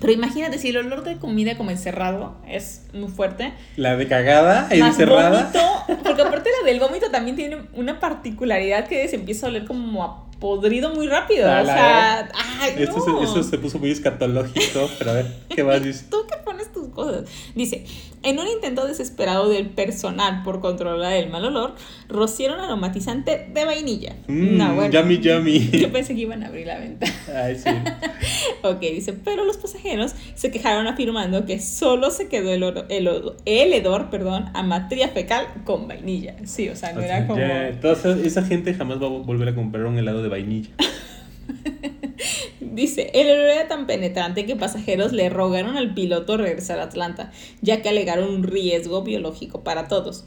Pero imagínate, si el olor de comida como encerrado es muy fuerte. La de cagada, Más encerrada. vómito, porque aparte la del vómito también tiene una particularidad que se empieza a oler como a podrido muy rápido. O sea, ay, Esto, no. se, puso muy escatológico, pero a ver, ¿qué más dice? Tú que pones tus cosas. Dice, en un intento desesperado del personal por controlar el mal olor, rociaron aromatizante de vainilla. Mm, no, bueno. yummy, yummy. Yo pensé que iban a abrir la ventana. Ay, sí. Ok, dice, pero los pasajeros se quejaron afirmando que solo se quedó el, oro- el, odo- el hedor perdón, a materia fecal con vainilla. Sí, o sea, no O era como... ya, toda esa, esa gente jamás va a volver a comprar un helado de vainilla. Dice, el error era tan penetrante que pasajeros le rogaron al piloto regresar a Atlanta, ya que alegaron un riesgo biológico para todos.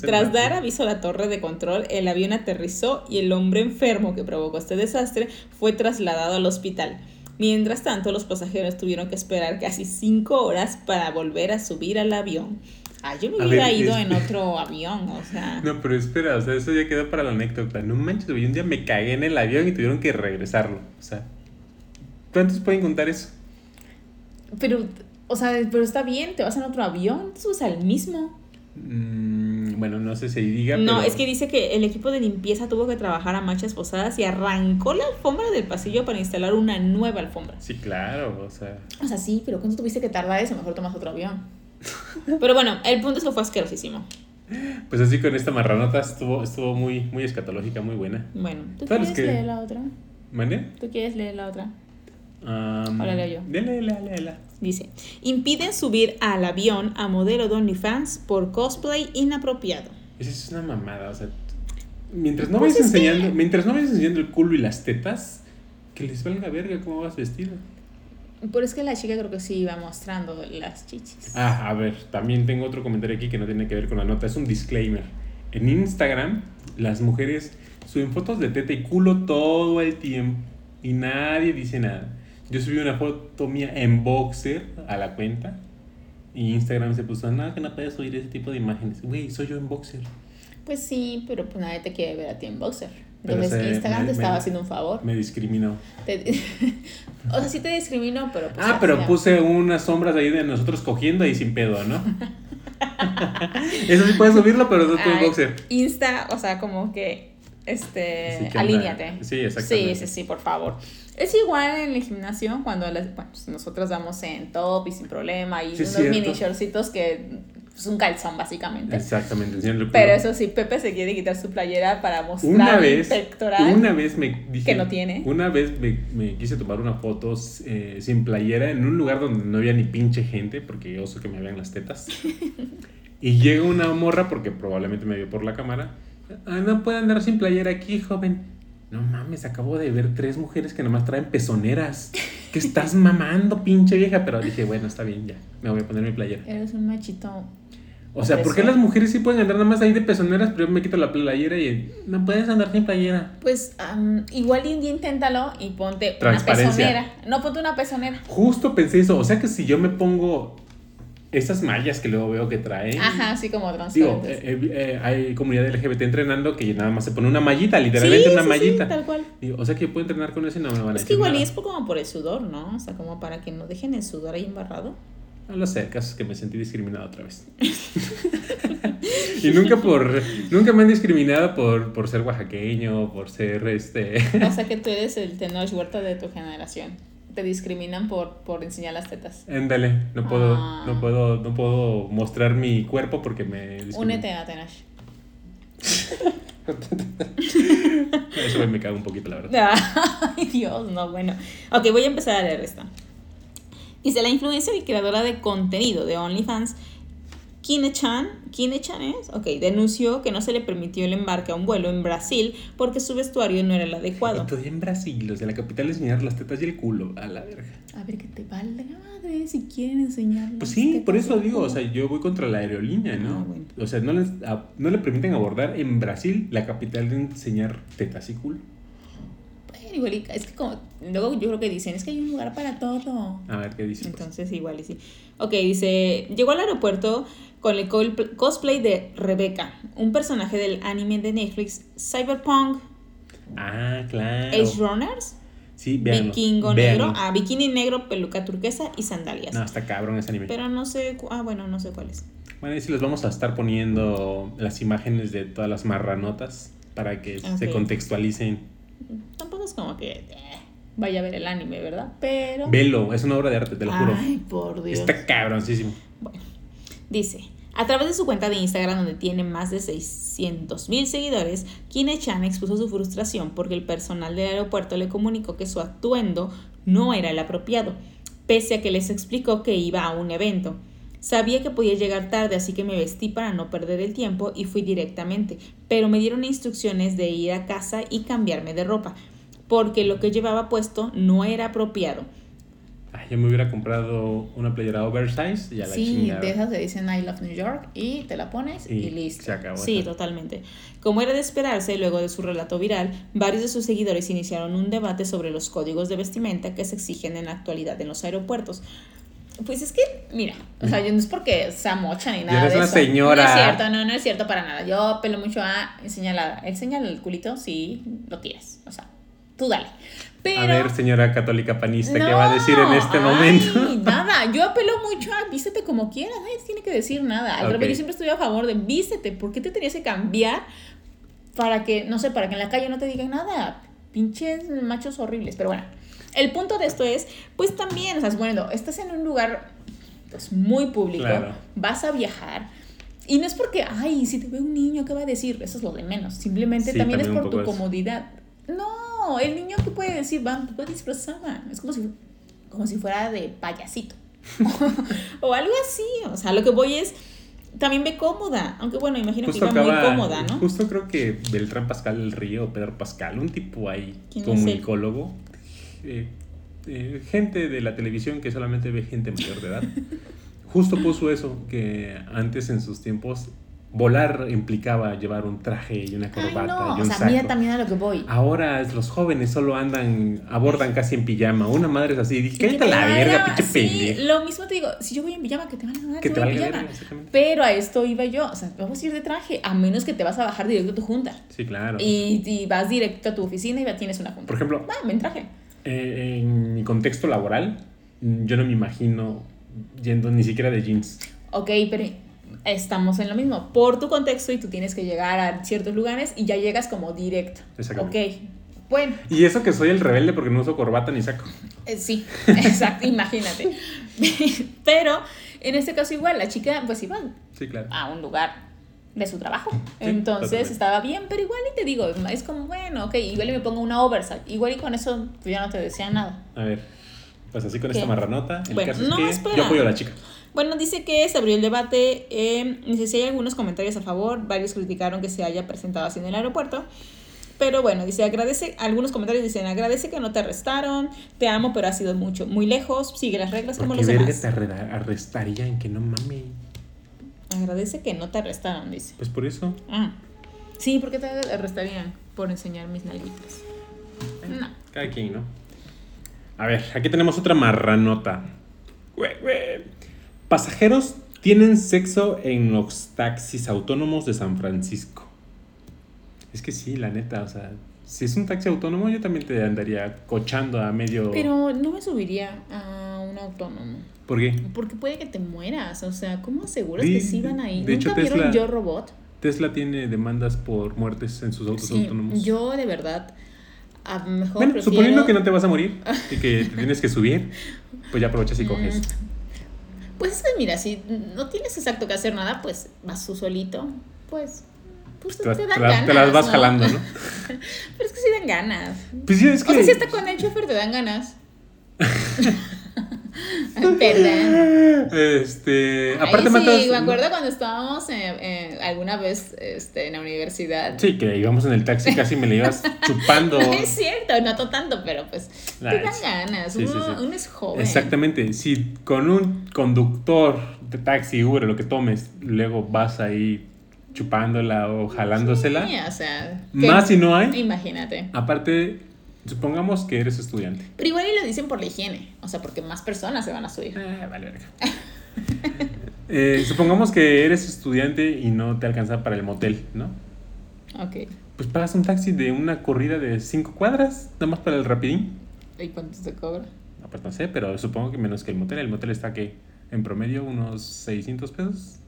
Tras dar aviso a la torre de control, el avión aterrizó y el hombre enfermo que provocó este desastre fue trasladado al hospital. Mientras tanto, los pasajeros tuvieron que esperar casi cinco horas para volver a subir al avión. Ah, yo me hubiera ido en otro avión, o sea. No, pero espera, o sea, eso ya quedó para la anécdota. No manches, un día me cagué en el avión y tuvieron que regresarlo. O sea, ¿cuántos pueden contar eso? Pero, o sea, pero está bien, te vas en otro avión, te subes al mismo. Mm, bueno, no sé si diga. No, es que dice que el equipo de limpieza tuvo que trabajar a manchas posadas y arrancó la alfombra del pasillo para instalar una nueva alfombra. Sí, claro, o sea. O sea, sí, pero ¿cuánto tuviste que tardar eso? Mejor tomas otro avión. Pero bueno, el punto es que fue asquerosísimo. Pues así con esta marranota estuvo, estuvo muy, muy escatológica, muy buena. Bueno, ¿tú quieres leer la otra? ¿Mande? ¿Tú quieres leer la otra? Um, Ahora leo yo. Dele, dele, Dice, impiden subir al avión a modelo de OnlyFans por cosplay inapropiado. Esa es una mamada, o sea, mientras no pues vayas enseñando, mientras no vayas enseñando el culo y las tetas, que les valga verga cómo vas vestido. Pero es que la chica creo que sí iba mostrando las chichis. Ah, a ver, también tengo otro comentario aquí que no tiene que ver con la nota. Es un disclaimer. En Instagram, las mujeres suben fotos de teta y culo todo el tiempo. Y nadie dice nada. Yo subí una foto mía en boxer a la cuenta. Y Instagram se puso, nada, que no puedes subir ese tipo de imágenes. Güey, soy yo en boxer. Pues sí, pero pues nadie te quiere ver a ti en boxer. Entonces Instagram te estaba haciendo un favor. Me discriminó. o sea, sí te discriminó, pero... Pues, ah, pero puse unas sombras ahí de nosotros cogiendo y sin pedo, ¿no? Eso sí puedes subirlo, pero no tu boxer. Insta, o sea, como que, este, alíñate. Sí, exactamente. Sí, sí, sí, por favor. Es igual en el gimnasio cuando las, bueno, pues, nosotros damos en top y sin problema y unos mini shortcitos que es un calzón, básicamente. Exactamente, Pero eso sí, Pepe se quiere quitar su playera para mostrar una vez, pectoral. Una vez me dije. Que no tiene. Una vez me, quise tomar una foto eh, sin playera en un lugar donde no había ni pinche gente, porque yo sé que me vean las tetas. y llega una morra, porque probablemente me vio por la cámara. Ah, no puede andar sin playera aquí, joven. No mames, acabo de ver tres mujeres que nomás traen pezoneras. ¿Qué estás mamando, pinche vieja? Pero dije, bueno, está bien, ya. Me voy a poner mi playera. Eres un machito o sea, ¿por qué las mujeres sí pueden andar nada más ahí de pezoneras, pero yo me quito la playera y no puedes andar sin playera? Pues igual un día inténtalo y ponte una pezonera. No, ponte una pezonera. Justo pensé eso. O sea que si yo me pongo esas mallas que luego veo que traen. Ajá, así como transparentes. Digo, eh, eh, eh, hay comunidad LGBT entrenando que nada más se pone una mallita, literalmente una mallita. Sí, tal cual. Digo, o sea que yo puedo entrenar con eso y no me van a Es que igual y es como por el sudor, ¿no? O sea, como para que no dejen el sudor ahí embarrado. No lo sé, el caso es que me sentí discriminado otra vez. y nunca por nunca me han discriminado por, por ser oaxaqueño, por ser este. o sea que tú eres el Tenoch Huerta de tu generación. Te discriminan por, por enseñar las tetas. Éndale, no puedo, no ah. puedo, no puedo mostrar mi cuerpo porque me Únete a Tenoch. Eso me cago un poquito, la verdad. Ay, Dios, no, bueno. Ok, voy a empezar a leer esta. Dice, la influencer y creadora de contenido de OnlyFans, Kine-chan, Kine-chan es, ok, denunció que no se le permitió el embarque a un vuelo en Brasil porque su vestuario no era el adecuado. Estoy en Brasil, o sea, la capital es enseñar las tetas y el culo, a la verga. A ver, que te valga madre si quieren enseñar. Pues sí, por eso digo, o sea, yo voy contra la aerolínea, ¿no? Ah, o sea, no, les, no le permiten abordar en Brasil, la capital de enseñar tetas y culo igual es que como, luego yo creo que dicen, es que hay un lugar para todo. A ver, ¿qué dicen? Pues? Entonces igual y sí. Ok, dice, llegó al aeropuerto con el cosplay de Rebecca, un personaje del anime de Netflix, Cyberpunk. Ah, claro. Age Runners. Sí, véanlo, Vikingo negro, ah, bikini negro, peluca turquesa y sandalias. No, está cabrón ese anime. Pero no sé, ah, bueno, no sé cuál es. Bueno, y si les vamos a estar poniendo las imágenes de todas las marranotas para que se contextualicen tampoco es como que eh, vaya a ver el anime, ¿verdad? Pero. Velo, es una obra de arte, te lo juro. Ay, por Dios. Está cabroncísimo. Bueno, dice. A través de su cuenta de Instagram, donde tiene más de 600 mil seguidores, Kine-chan expuso su frustración porque el personal del aeropuerto le comunicó que su atuendo no era el apropiado, pese a que les explicó que iba a un evento. Sabía que podía llegar tarde, así que me vestí para no perder el tiempo y fui directamente, pero me dieron instrucciones de ir a casa y cambiarme de ropa. porque lo que llevaba puesto no era apropiado. Ay, yo me hubiera comprado una playera oversize y a la Sí, chingada. de esas se dicen I love New York y te la pones y, Y listo. se acabó. Sí, totalmente. Como era de esperarse, luego de su relato viral, varios de sus seguidores iniciaron un debate sobre los códigos de vestimenta que se exigen en la actualidad en los aeropuertos. Pues es que, mira, o sea, yo no es porque sea mocha ni nada eres de una eso. señora. No es cierto, no, no es cierto para nada. Yo apelo mucho a enseñar la, enséñale el culito si lo tienes. O sea, tú dale. Pero, A ver, señora católica panista, ¿qué va a decir en este ay, momento? Nada, yo apelo mucho a vístete como quieras, nadie tiene que decir nada. Al Ok. revés, yo siempre estoy a favor de vístete. ¿Por qué te tenías que cambiar para que, no sé, para que en la calle no te digan nada? Pinches machos horribles. Pero bueno, el punto de esto es, pues también, o sea, bueno, estás en un lugar pues muy público, Claro. vas a viajar. Y no es porque, ay, si te ve un niño, ¿qué va a decir? Eso es lo de menos. Simplemente Sí, también, es por tu eso. comodidad. No, el niño que puede decir, va, va disfrazada. Es como si, como si fuera de payasito. o algo así. O sea, lo que voy es, también ve cómoda. Aunque bueno, imagino Justo que iba muy cómoda, ¿no? justo creo que Beltrán Pascal del Río, Pedro Pascal, un tipo ahí, comunicólogo, eh, eh, gente de la televisión que solamente ve gente mayor de edad, justo puso eso, que antes en sus tiempos volar implicaba llevar un traje y una Ay, corbata no, y o un sea, saco. mira también a lo que voy. Ahora los jóvenes solo andan, abordan casi en pijama. Una madre es así, cállate a te la verga, pinche sí. Lo mismo te digo, si yo voy en pijama, que te van a dar Que te voy en pijama. verga. Pero a esto iba yo, o sea, vamos a ir de traje, a menos que te vas a bajar directo a tu junta. Sí, claro. Y, y vas directo a tu oficina y ya tienes una junta. Por ejemplo, Va, en traje. Eh, en mi contexto laboral, mm, yo no me imagino yendo ni siquiera de jeans. Ok, pero estamos en lo mismo. Por tu contexto y tú tienes que llegar a ciertos lugares y ya llegas como directo. Exactamente. Ok, bueno, Y eso que soy el rebelde porque no uso corbata ni saco. eh, sí, exacto, imagínate. pero en este caso igual, la chica pues iba Sí, claro. a un lugar de su trabajo. Entonces totalmente. estaba bien, pero igual y te digo, es como, bueno, ok, igual y me pongo una oversize. Igual y con eso pues, ya no te decía nada. A ver, pues así con ¿Qué? esta marranota. El Bueno, caso es no, que espera. yo apoyo a la chica. Bueno, dice que se abrió el debate. Eh, dice si hay algunos comentarios a favor. Varios criticaron que se haya presentado así en el aeropuerto. Pero bueno, dice, agradece, algunos comentarios dicen, agradece que no te arrestaron, te amo, pero has sido mucho, muy lejos, sigue las reglas como los demás. te arrestarían, que no mames. Agradece que no te arrestaron, dice. Pues por eso. Ah, sí, porque te arrestarían por enseñar mis nalguitas. No. Cada quien, ¿no? A ver, aquí tenemos otra marranota. Pasajeros tienen sexo en los taxis autónomos de San Francisco. Es que sí, la neta, o sea, si es un taxi autónomo, yo también te andaría cochando a medio. Pero no me subiría a un autónomo. ¿Por qué? Porque puede que te mueras. O sea, ¿cómo aseguras que sí van ahí? de ¿Nunca hecho, vieron Tesla- Yo Robot? Tesla tiene demandas por muertes en sus autos Sí, autónomos. yo de verdad, a lo mejor bueno, prefiero- suponiendo que no te vas a morir y que te tienes que subir, pues ya aprovechas y coges. Mm, Pues es que mira, si no tienes exacto que hacer nada, pues vas tú solito, pues, pues Te, te ganas. te las vas ¿no? jalando, ¿no? Pero es que sí dan ganas. Pues sí, es O que. sea, si está con el chofer te dan ganas. Ay, Perdón. Este. Ay, Aparte, sí, matas. me acuerdo cuando estábamos eh, eh, alguna vez este, en la universidad. Sí, que íbamos en el taxi, casi me le ibas chupando. No es cierto, no to- tanto, pero pues te dan ganas. Sí, sí, uno, sí. uno es joven. Exactamente. Si con un conductor de taxi, Uber, lo que tomes, luego vas ahí chupándola o jalándosela. Sí, o sea, Más si no hay. Imagínate. Aparte, supongamos que eres estudiante. Pero igual y lo dicen por la higiene, o sea, porque más personas se van a subir. Ah, vale, verga. Eh, supongamos que eres estudiante y no te alcanza para el motel, ¿no? Ok. Pues pagas un taxi de una corrida de 5 cuadras, nada más para el rapidín. ¿Y cuánto te cobra? No, pues no sé, pero supongo que menos que el motel. El motel está que en promedio unos 600 pesos.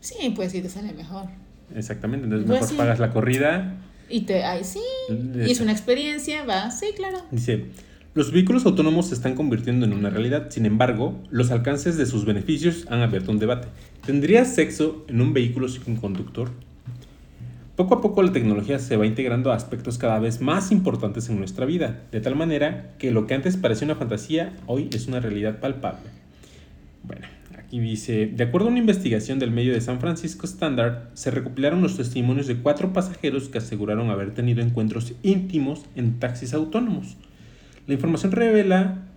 Sí, pues sí te sale mejor. Exactamente, entonces Pues mejor sí. pagas la corrida. Y te, ay, sí. Y es una experiencia, va, sí, claro. Dice, los vehículos autónomos se están convirtiendo en una realidad, sin embargo, los alcances de sus beneficios han abierto un debate. ¿Tendrías sexo en un vehículo sin conductor? Poco a poco la tecnología se va integrando a aspectos cada vez más importantes en nuestra vida, de tal manera que lo que antes parecía una fantasía, hoy es una realidad palpable. Bueno, Aquí dice, de acuerdo a una investigación del medio de San Francisco Standard, se recopilaron los testimonios de cuatro pasajeros que aseguraron haber tenido encuentros íntimos en taxis autónomos. La información revela,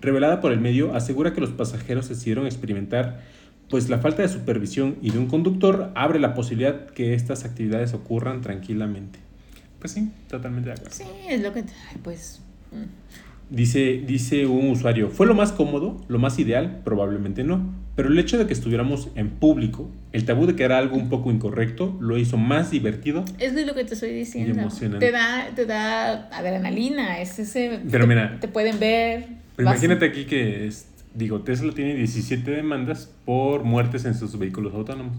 revelada por el medio asegura que los pasajeros decidieron experimentar, pues la falta de supervisión y de un conductor abre la posibilidad que estas actividades ocurran tranquilamente. Pues sí, totalmente de acuerdo. Sí, es lo que, pues... Dice, dice un usuario, ¿fue lo más cómodo, lo más ideal? Probablemente no. Pero el hecho de que estuviéramos en público, el tabú de que era algo un poco incorrecto, lo hizo más divertido. Es lo que te estoy diciendo. Te da, te da adrenalina, es ese... Pero mira... Te pueden ver. imagínate aquí que, es, digo, Tesla tiene 17 demandas por muertes en sus vehículos autónomos.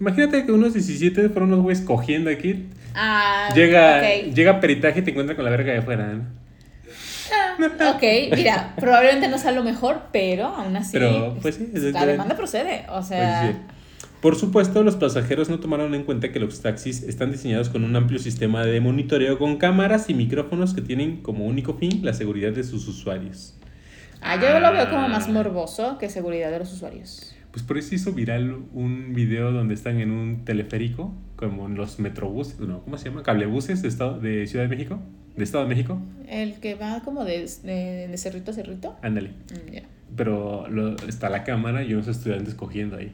Imagínate que unos 17 fueron unos güeyes cogiendo aquí. Ah, llega, llega peritaje y te encuentra con la verga de afuera, ¿no? Ok, mira, probablemente no sea lo mejor, pero aún así. Pero, pues la demanda procede. O sea. Pues Por supuesto, los pasajeros no tomaron en cuenta que los taxis están diseñados con un amplio sistema de monitoreo con cámaras y micrófonos que tienen como único fin la seguridad de sus usuarios. Ah, yo lo veo como más ah. morboso que seguridad de los usuarios. Pues por eso hizo viral un video donde están en un teleférico, como en los metrobuses, no, ¿cómo se llama? Cablebuses de, estado, de Ciudad de México de Estado de México. El que va como de, de, cerrito a cerrito. Ándale. Mm, Pero lo, está la cámara y unos estudiantes cogiendo ahí.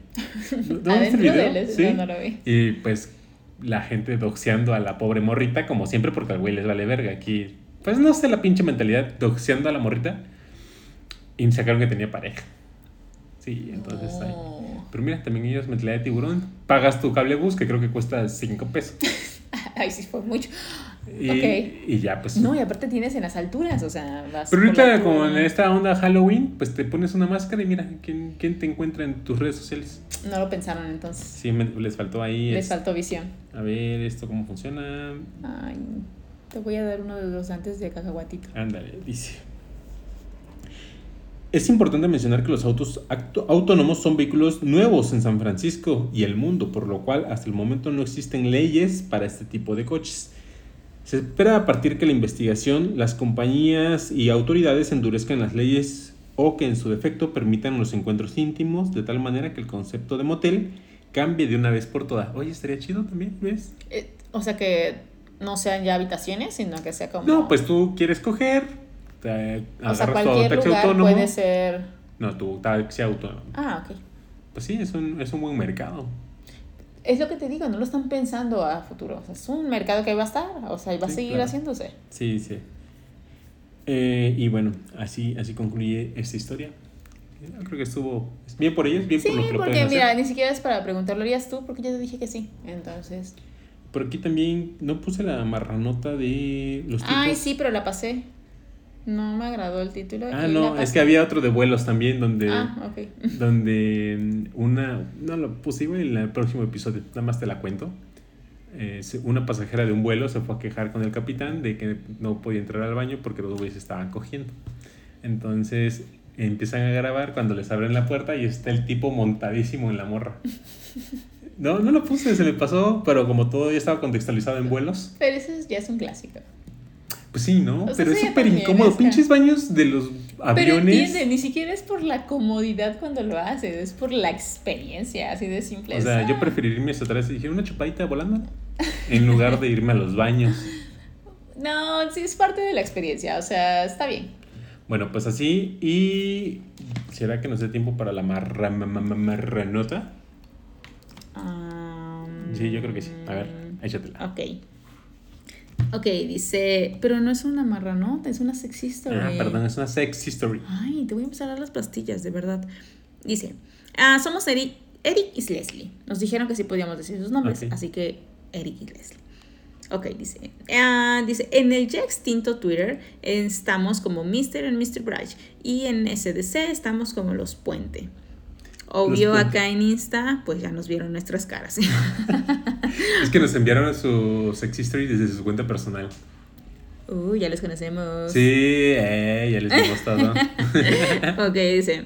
¿No, el video? ¿Sí? No, lo vi. Y pues la gente doxeando a la pobre morrita, como siempre, porque al güey les vale verga. Aquí, pues no sé la pinche mentalidad, doxeando a la morrita. Y sacaron que tenía pareja. Sí, entonces ahí. Pero mira, también ellos mentalidad de tiburón. Pagas tu cable bus, que creo que cuesta 5 pesos. Ay, sí, fue mucho. Y, y, ya, pues. No, y aparte tienes en las alturas, o sea, vas. Pero ahorita, como en esta onda Halloween, pues te pones una máscara y mira, ¿quién, quién te encuentra en tus redes sociales? No lo pensaron entonces. Sí, les faltó ahí. Les faltó visión. A ver, ¿esto cómo funciona? Ay, te voy a dar uno de los antes de cacahuatito. Ándale, dice. Es importante mencionar que los autos autónomos son vehículos nuevos en San Francisco y el mundo, por lo cual hasta el momento no existen leyes para este tipo de coches. Se espera a partir que la investigación, las compañías y autoridades endurezcan las leyes o que en su defecto permitan los encuentros íntimos de tal manera que el concepto de motel cambie de una vez por todas. Oye, estaría chido también, ¿ves? Eh, o sea que no sean ya habitaciones, sino que sea como... No, pues tú quieres coger, te o sea, cualquier lugar autónomo. puede ser... No, tu taxi autónomo. Ah, ok. Pues sí, es un, es un buen mercado. Es lo que te digo, no lo están pensando a futuro. O sea, es un mercado que va a estar, o sea, y va a seguir haciéndose. Sí, sí. Eh, y bueno, así, así concluye esta historia. Yo creo que estuvo bien por ellos, bien por lo que porque, lo mira, ni siquiera es para preguntarlo, harías tú, porque ya te dije que sí. Entonces. Por aquí también no puse la marranota de los tipos. Ay, sí, pero la pasé. No me agradó el título. Ah, no, es que había otro de vuelos también donde. Ah, donde una. No lo puse igual en el próximo episodio, nada más te la cuento. Eh, una pasajera de un vuelo se fue a quejar con el capitán de que no podía entrar al baño porque los güeyes estaban cogiendo. Entonces empiezan a grabar cuando les abren la puerta y está el tipo montadísimo en la morra. No, no lo puse, se me pasó, pero como todo ya estaba contextualizado en vuelos. Pero eso ya es un clásico. Pues sí, ¿no? pero es súper incómodo. Pinches baños de los aviones. Pero entiende, ni siquiera es por la comodidad cuando lo haces, es por la experiencia, así de simple. O sea, yo preferiría irme hasta atrás y decir una chupadita volando en lugar de irme a los baños. No, sí es parte de la experiencia, o sea, está bien. Bueno, pues así. ¿Y será que nos dé tiempo para la marra, marranota? sí, yo creo que sí. A ver, échatela. Ok. Ok, dice, pero no es una marranota, es una sex history. Ah, perdón, es una sex history. Ay, te voy a empezar a dar las pastillas, de verdad. Dice, ah, somos Eric, Eric y Leslie. Nos dijeron que sí podíamos decir sus nombres, así que Eric y Leslie. Ok, dice, ah, dice, en el ya extinto Twitter estamos como Mr. and Mr. Bright y en SDC estamos como los Puente. Obvio, acá en Insta, pues ya nos vieron nuestras caras. es que nos enviaron su sex history desde su cuenta personal. Uh, ya les conocemos. Sí, eh, ya les hemos todo. ok, dice.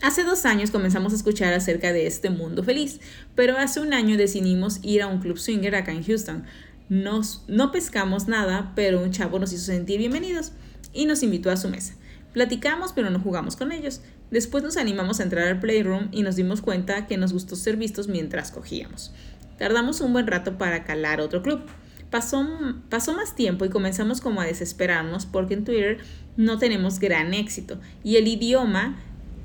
Hace dos años comenzamos a escuchar acerca de este mundo feliz, pero hace un año decidimos ir a un club swinger acá en Houston. Nos, no pescamos nada, pero un chavo nos hizo sentir bienvenidos y nos invitó a su mesa. Platicamos, pero no jugamos con ellos. Después nos animamos a entrar al playroom y nos dimos cuenta que nos gustó ser vistos mientras cogíamos. Tardamos un buen rato para calar otro club. Pasó, pasó más tiempo y comenzamos como a desesperarnos porque en Twitter no tenemos gran éxito y el idioma,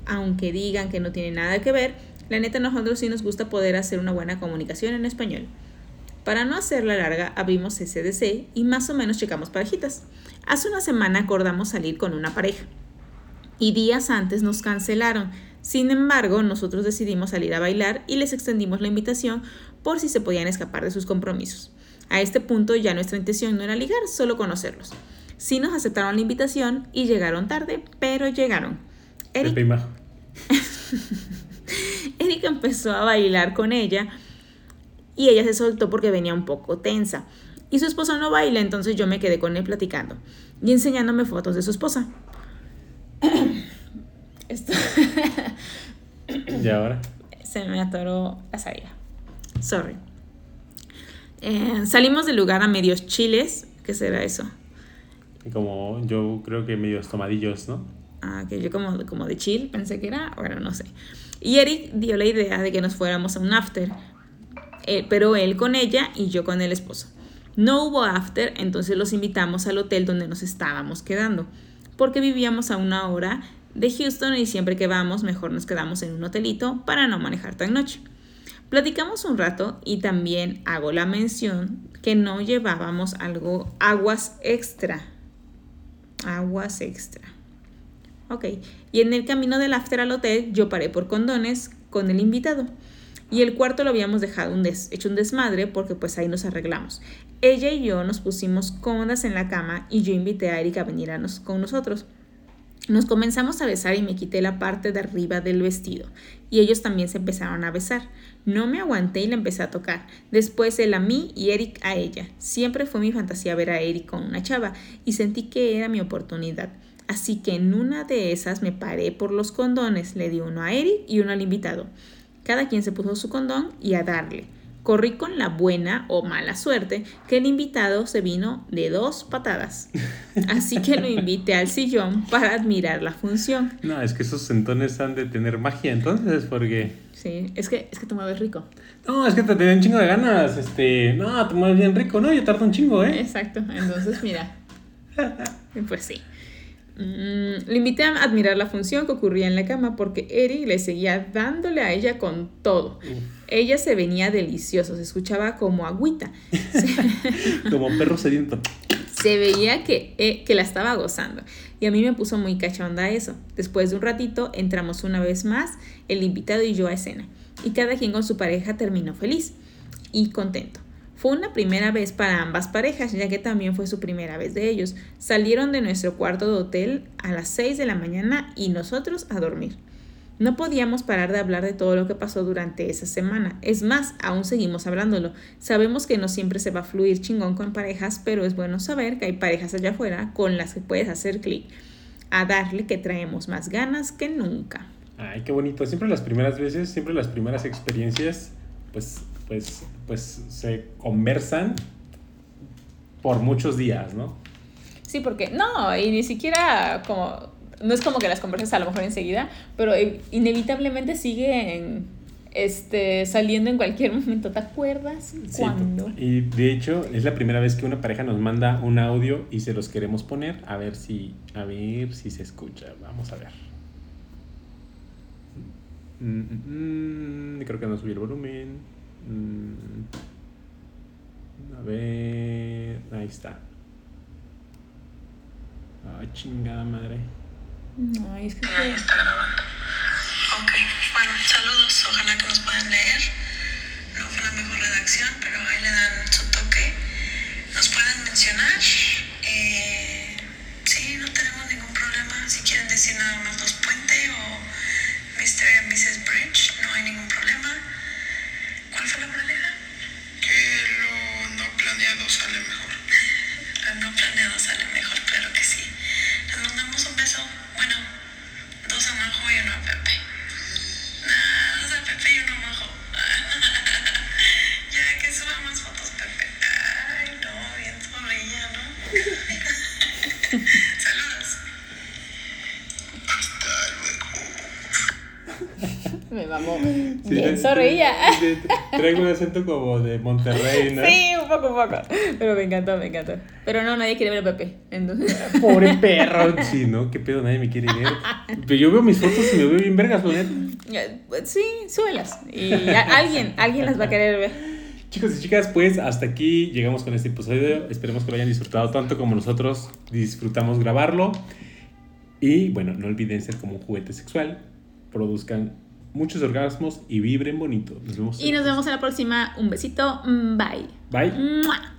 aunque digan que no tiene nada que ver, la neta nosotros sí nos gusta poder hacer una buena comunicación en español. Para no hacerla larga, abrimos SDC y más o menos checamos parejitas. Hace una semana acordamos salir con una pareja y días antes nos cancelaron. Sin embargo, nosotros decidimos salir a bailar y les extendimos la invitación por si se podían escapar de sus compromisos. A este punto ya nuestra intención no era ligar, solo conocerlos. Sí nos aceptaron la invitación y llegaron tarde, pero llegaron. Eric, Eric empezó a bailar con ella y ella se soltó porque venía un poco tensa. Y su esposo no baila, entonces yo me quedé con él platicando y enseñándome fotos de su esposa. Esto. ¿Y ahora? Se me atoró la salida. Sorry. Eh, salimos del lugar a medios chiles. ¿Qué será eso? Como yo creo que medios tomadillos, ¿no? Ah, que yo como, como de chill pensé que era, bueno, no sé. Y Eric dio la idea de que nos fuéramos a un after, eh, pero él con ella y yo con el esposo. No hubo after, entonces los invitamos al hotel donde nos estábamos quedando, porque vivíamos a una hora de Houston y siempre que vamos mejor nos quedamos en un hotelito para no manejar tan noche. Platicamos un rato y también hago la mención que no llevábamos algo, aguas extra. Aguas extra. Ok, y en el camino del after al hotel yo paré por condones con el invitado. Y el cuarto lo habíamos dejado un hecho un desmadre porque pues ahí nos arreglamos. Ella y yo nos pusimos cómodas en la cama y yo invité a Erika a venir a con nosotros. Nos comenzamos a besar y me quité la parte de arriba del vestido y ellos también se empezaron a besar. No me aguanté y la empecé a tocar. Después él a mí y Eric a ella. Siempre fue mi fantasía ver a Eric con una chava y sentí que era mi oportunidad. Así que en una de esas me paré por los condones, le di uno a Eric y uno al invitado. Cada quien se puso su condón y a darle. Corrí con la buena o mala suerte que el invitado se vino de dos patadas. Así que lo invité al sillón para admirar la función. No, es que esos sentones han de tener magia entonces, porque... Sí, es que, es que te mueves rico. No, es que te tienen un chingo de ganas. Este, no, te mueves bien rico, ¿no? Yo tardo un chingo, ¿eh? Exacto, entonces mira. pues sí. Mm, le invité a admirar la función que ocurría en la cama porque Eric le seguía dándole a ella con todo. Ella se venía delicioso, se escuchaba como agüita. como perro sediento. Se veía que, eh, que la estaba gozando. Y a mí me puso muy cachonda eso. Después de un ratito entramos una vez más, el invitado y yo a escena. Y cada quien con su pareja terminó feliz y contento. Fue una primera vez para ambas parejas, ya que también fue su primera vez de ellos. Salieron de nuestro cuarto de hotel a las 6 de la mañana y nosotros a dormir. No podíamos parar de hablar de todo lo que pasó durante esa semana. Es más, aún seguimos hablándolo. Sabemos que no siempre se va a fluir chingón con parejas, pero es bueno saber que hay parejas allá afuera con las que puedes hacer clic. A darle que traemos más ganas que nunca. Ay, qué bonito. Siempre las primeras veces, siempre las primeras experiencias, pues pues, pues se conversan por muchos días, ¿no? Sí, porque no, y ni siquiera como, no es como que las conversas a lo mejor enseguida, pero inevitablemente siguen este, saliendo en cualquier momento. ¿Te acuerdas? ¿Cuándo? Y de hecho, es la primera vez que una pareja nos manda un audio y se los queremos poner. A ver si, a ver si se escucha. Vamos a ver. Mm, mm, mm, creo que no subí el volumen. Mm. A ver, ahí está. Ay, chingada madre. No, es que... Ahí está grabando. Ok, bueno, saludos, ojalá que nos puedan leer. No fue la mejor redacción, pero ahí le dan su toque. Nos pueden mencionar. Eh, Traigo un acento como de Monterrey, ¿no? Sí, un poco, un poco. Pero me encantó, me encantó. Pero no, nadie quiere ver a Pepe. Entonces. Pobre perro. Sí, ¿no? ¿Qué pedo? Nadie me quiere ver. Pero yo veo mis fotos y me veo bien vergas, la neta. Sí, súbelas. Y alguien, alguien las va a querer ver. Chicos y chicas, pues hasta aquí llegamos con este episodio. Esperemos que lo hayan disfrutado tanto como nosotros disfrutamos grabarlo. Y bueno, no olviden ser como un juguete sexual. Produzcan muchos orgasmos y vibren bonito. Nos vemos. Y nos vemos en la próxima. Un besito. Bye. Bye. Mua.